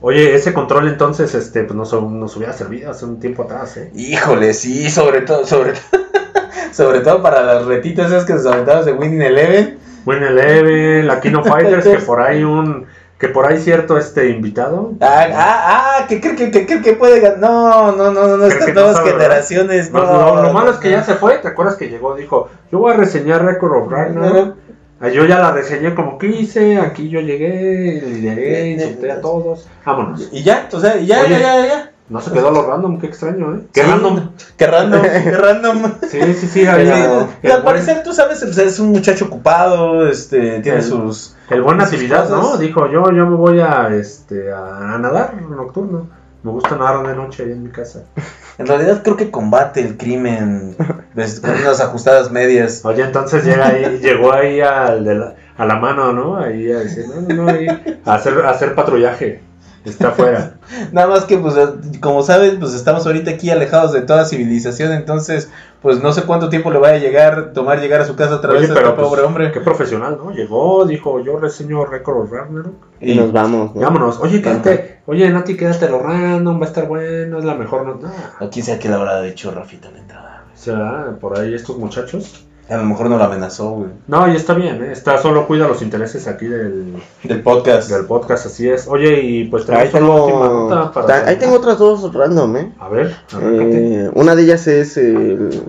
S1: Oye, ese control entonces, este, pues nos, nos hubiera servido hace un tiempo atrás, ¿eh?
S3: Híjole, sí, sobre todo, sobre <laughs> sobre todo para las retitas esas que se aventaban de Winning Eleven.
S1: Win Eleven, la Kino <laughs> Fighters, que por ahí un, que por ahí cierto este invitado.
S3: Ah, ah, ah, que cree que, que, que, que puede ganar. No, no, no, no,
S1: Creo
S3: estas
S1: no
S3: nuevas generaciones.
S1: No,
S3: No,
S1: lo, malo es que ya se fue, ¿te acuerdas que llegó? Dijo, yo voy a reseñar Record of Ragnarok. Ah, Yo ya la reseñé como quise, aquí yo llegué, lideré, insulté a todos. Vámonos.
S3: Y ya, o sea, ya,
S1: Oye.
S3: ya, ya, ya.
S1: No se quedó a lo random, qué extraño, ¿eh? Qué
S3: Sí,
S1: random.
S3: Qué random, <laughs> qué random.
S1: Sí, sí, sí. el,
S3: al
S1: buen,
S3: parecer, tú sabes, pues, es un muchacho ocupado, este, tiene
S1: El-
S3: sus...
S1: el buen
S3: sus
S1: actividad, ¿no? Dijo, yo, yo me voy a, este, a, a nadar nocturno. Me gusta nadar de noche ahí en mi casa. <laughs>
S3: En realidad creo que combate el crimen ves, con unas ajustadas medias.
S1: Oye, entonces llega ahí, <laughs> llegó ahí al de la, a la mano, ¿no? Ahí a decir, no, no, no, ahí, a hacer, a hacer patrullaje. Está afuera. <laughs>
S3: Nada más que, pues, como saben, pues estamos ahorita aquí alejados de toda civilización, entonces, pues no sé cuánto tiempo le vaya a llegar, tomar llegar a su casa otra vez
S1: Oye,
S3: a
S1: pero
S3: este
S1: pues,
S3: pobre hombre.
S1: qué profesional, ¿no? Llegó, dijo, yo reseño Record Ragnarok.
S2: Y nos vamos, ¿no?
S1: Vámonos. Oye, quédate, oye, Nati, quédate lo random, va a estar bueno, es la mejor nota.
S3: O quién sabe qué le habrá dicho Rafita en la entrada.
S1: O sea, por ahí estos muchachos.
S3: A lo mejor no lo amenazó, güey.
S1: No, y está bien, ¿eh? Está, solo cuida los intereses aquí del,
S3: Del podcast.
S1: del podcast, así es. Oye, y pues última
S2: tengo,
S1: nota para...
S2: ta- ahí tengo otras dos random, ¿eh?
S1: A ver.
S2: Eh, una de ellas es el,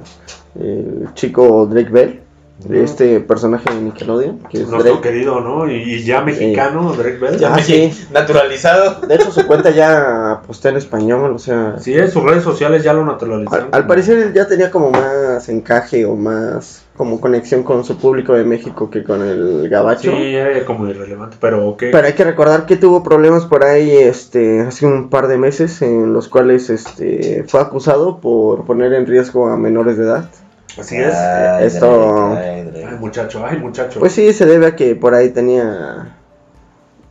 S2: el chico Drake Bell,
S1: Ujú.
S2: este personaje de Nickelodeon, que es
S1: Nuestro
S2: Drake.
S1: querido, ¿no? Y, y ya mexicano, Drake Bell.
S3: Ya
S2: Ah, sí.
S3: Naturalizado.
S2: De hecho, su cuenta ya postea en español, o sea...
S1: Sí, en sus redes sociales ya lo naturalizaron.
S2: Al, al parecer él ya tenía como más encaje o más como conexión con su público de México que con el gabacho.
S1: Sí, era como irrelevante, pero ¿qué?
S2: Pero hay que recordar que tuvo problemas por ahí este hace un par de meses en los cuales este fue acusado por poner en riesgo a menores de edad.
S1: Así es.
S3: Ay,
S2: esto-
S3: Drake, ay, Drake.
S1: Ay, muchacho, ay, muchacho.
S2: Pues sí, se debe a que por ahí tenía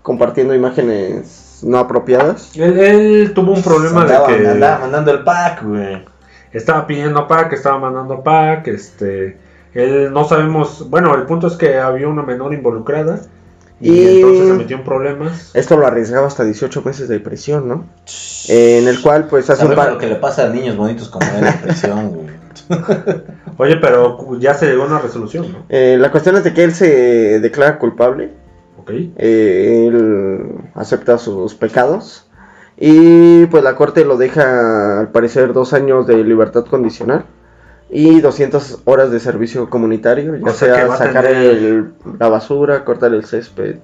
S2: compartiendo imágenes no apropiadas.
S1: Él, él tuvo un problema
S3: Andaba-
S1: de que
S3: andaba mandando el pack, güey.
S1: estaba pidiendo pack, estaba mandando pack, este... Él no sabemos... Bueno, el punto es que había una menor involucrada. Y,
S2: Y-
S1: entonces se metió en problemas.
S2: Esto lo arriesgaba hasta 18 meses de prisión, ¿no? Eh, en el cual pues hace un par
S3: lo que le pasa a niños bonitos como él en prisión, güey. <laughs>
S1: Oye, pero ya se llegó a una resolución, ¿no?
S2: Eh, la cuestión es de que él se declara culpable,
S1: Ok.
S2: eh, él acepta sus pecados y pues la corte lo deja al parecer dos años de libertad condicional y 200 horas de servicio comunitario, ya
S1: O sea
S2: sacar
S1: tener-
S2: el- la basura, cortar el césped.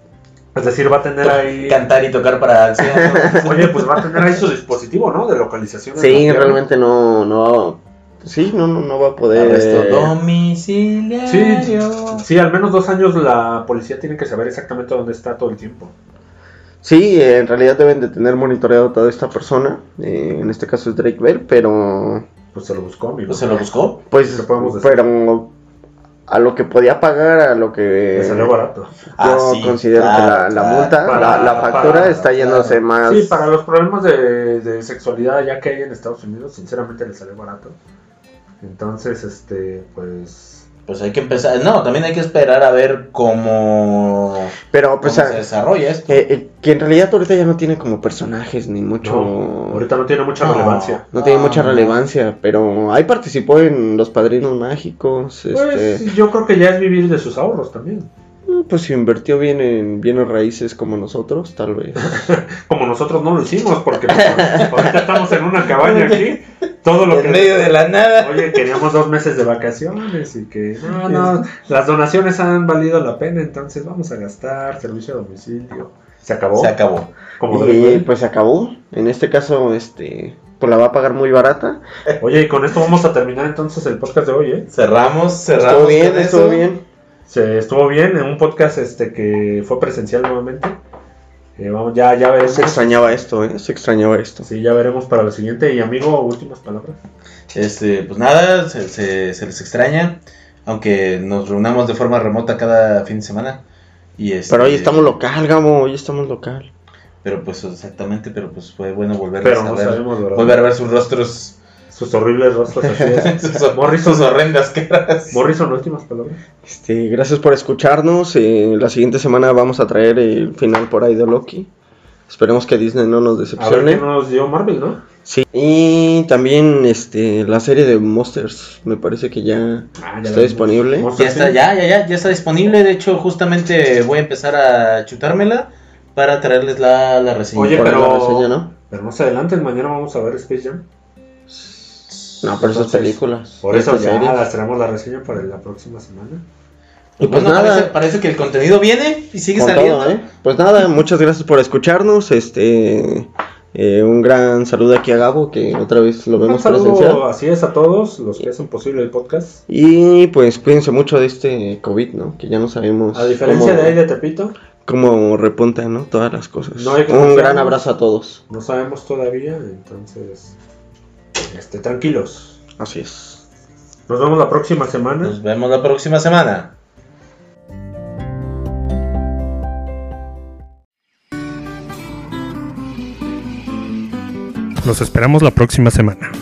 S1: Es decir, va a tener ahí...
S3: Cantar y tocar para ancianos. <laughs>
S1: Oye, pues va a tener ahí su dispositivo, ¿no? De localización.
S2: Sí, realmente no, no, sí, no, no, no va a poder.
S3: Arresto
S2: eh,
S3: domiciliario.
S1: Sí, al menos dos años la policía tiene que saber exactamente dónde está todo el tiempo.
S2: Sí, en realidad deben de tener monitoreado toda esta persona, eh, en este caso es Drake Bell, pero
S1: Pues se lo buscó, amigo.
S3: Pues se lo buscó.
S2: pues,
S1: ¿Qué podemos decir?
S2: pero a lo que podía pagar, a lo que
S1: Le salió barato.
S2: yo
S3: Ah, sí,
S2: considero
S3: claro,
S2: que la, la
S3: claro.
S2: multa,
S1: Para-
S2: la, la factura
S1: para-
S2: está yéndose
S3: claro.
S2: más.
S1: Sí, para los problemas de, de sexualidad ya que hay en Estados Unidos, sinceramente le salió barato. Entonces, este, pues...
S3: Pues hay que empezar. No, también hay que esperar a ver cómo,
S2: Pero pues
S3: cómo
S2: a-
S3: se desarrolla esto.
S2: eh, eh, que en realidad ahorita ya no tiene como personajes ni mucho.
S1: No, ahorita no tiene mucha
S3: No.
S1: relevancia.
S2: No tiene
S3: No,
S2: mucha relevancia, pero ahí participó en Los Padrinos Mágicos. Este,
S1: Pues yo creo que ya es vivir de sus ahorros también.
S2: Pues si invirtió bien en bienes raíces como nosotros, tal vez. <laughs>
S1: Como nosotros no lo hicimos, porque pues, ahorita estamos en una cabaña aquí. Todo lo que...
S3: En medio de la nada.
S1: Oye, queríamos dos meses de vacaciones y que no, no, las donaciones han valido la pena, entonces vamos a gastar servicio a domicilio. Se acabó.
S3: Se acabó.
S1: Como
S2: y pues se acabó. En este caso, este, pues la va a pagar muy barata.
S1: Oye, y con esto vamos a terminar entonces el podcast de hoy, ¿eh?
S3: Cerramos, cerramos.
S2: Estuvo bien, estuvo
S3: eso.
S2: bien.
S1: Se estuvo bien en un podcast este que fue presencial nuevamente. Eh, vamos, ya, ya veremos.
S2: Se extrañaba esto, ¿eh? Se extrañaba esto.
S1: Sí, ya veremos para lo siguiente. Y amigo, últimas palabras.
S3: Este, pues nada, se, se- se les extraña. Aunque nos reunamos de forma remota cada fin de semana. Y este,
S2: Pero hoy estamos local, Gamo, hoy estamos local.
S3: Pero pues exactamente, pero pues fue bueno volver
S1: Pero
S3: a
S1: no
S3: ver. Volver a ver sus rostros.
S1: Sus horribles rostros así. <laughs>
S3: Sus,
S1: Morrison,
S3: sus horrendas caras.
S1: Morrison, últimas palabras.
S2: Este, gracias por escucharnos. eh, la siguiente semana vamos a traer el final por ahí de Loki. Esperemos que Disney no nos
S1: A ver
S2: decepcione.
S1: nos dio Marvel, ¿no?
S2: Sí. Y también este la serie de Monsters, me parece que ya
S1: Ah, ya
S2: está disponible.
S3: Ya está, ya, ya, ya, ya está disponible. De hecho, justamente voy a empezar a chutármela para traerles la, la reseña.
S1: Oye, pero-
S2: la reseña, ¿no?
S1: Pero no se adelanten, mañana vamos a ver Space Jam.
S2: No, pero esas películas.
S1: Por eso ya
S2: series.
S1: las traemos la reseña para la próxima semana.
S2: Y pues
S3: Bueno,
S2: nada,
S3: parece, parece que el contenido viene y sigue saliendo.
S2: todo, ¿eh? Pues nada, muchas gracias por escucharnos. Este, eh, un gran saludo aquí a Gabo, que otra vez lo
S1: Un
S2: vemos
S1: saludo,
S2: presencial.
S1: así es, a todos los que hacen posible el podcast.
S2: Y pues cuídense mucho de este COVID, ¿no? Que ya no sabemos
S1: A diferencia
S2: cómo,
S1: de ahí de Tepito,
S2: cómo repuntan, ¿no? Todas las cosas.
S1: No
S2: un gran abrazo a todos.
S1: no sabemos todavía, entonces, este, tranquilos.
S2: Así es.
S1: Nos vemos la próxima semana.
S3: Nos vemos la próxima semana.
S5: Los esperamos la próxima semana.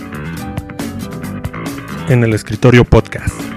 S5: En el escritorio podcast.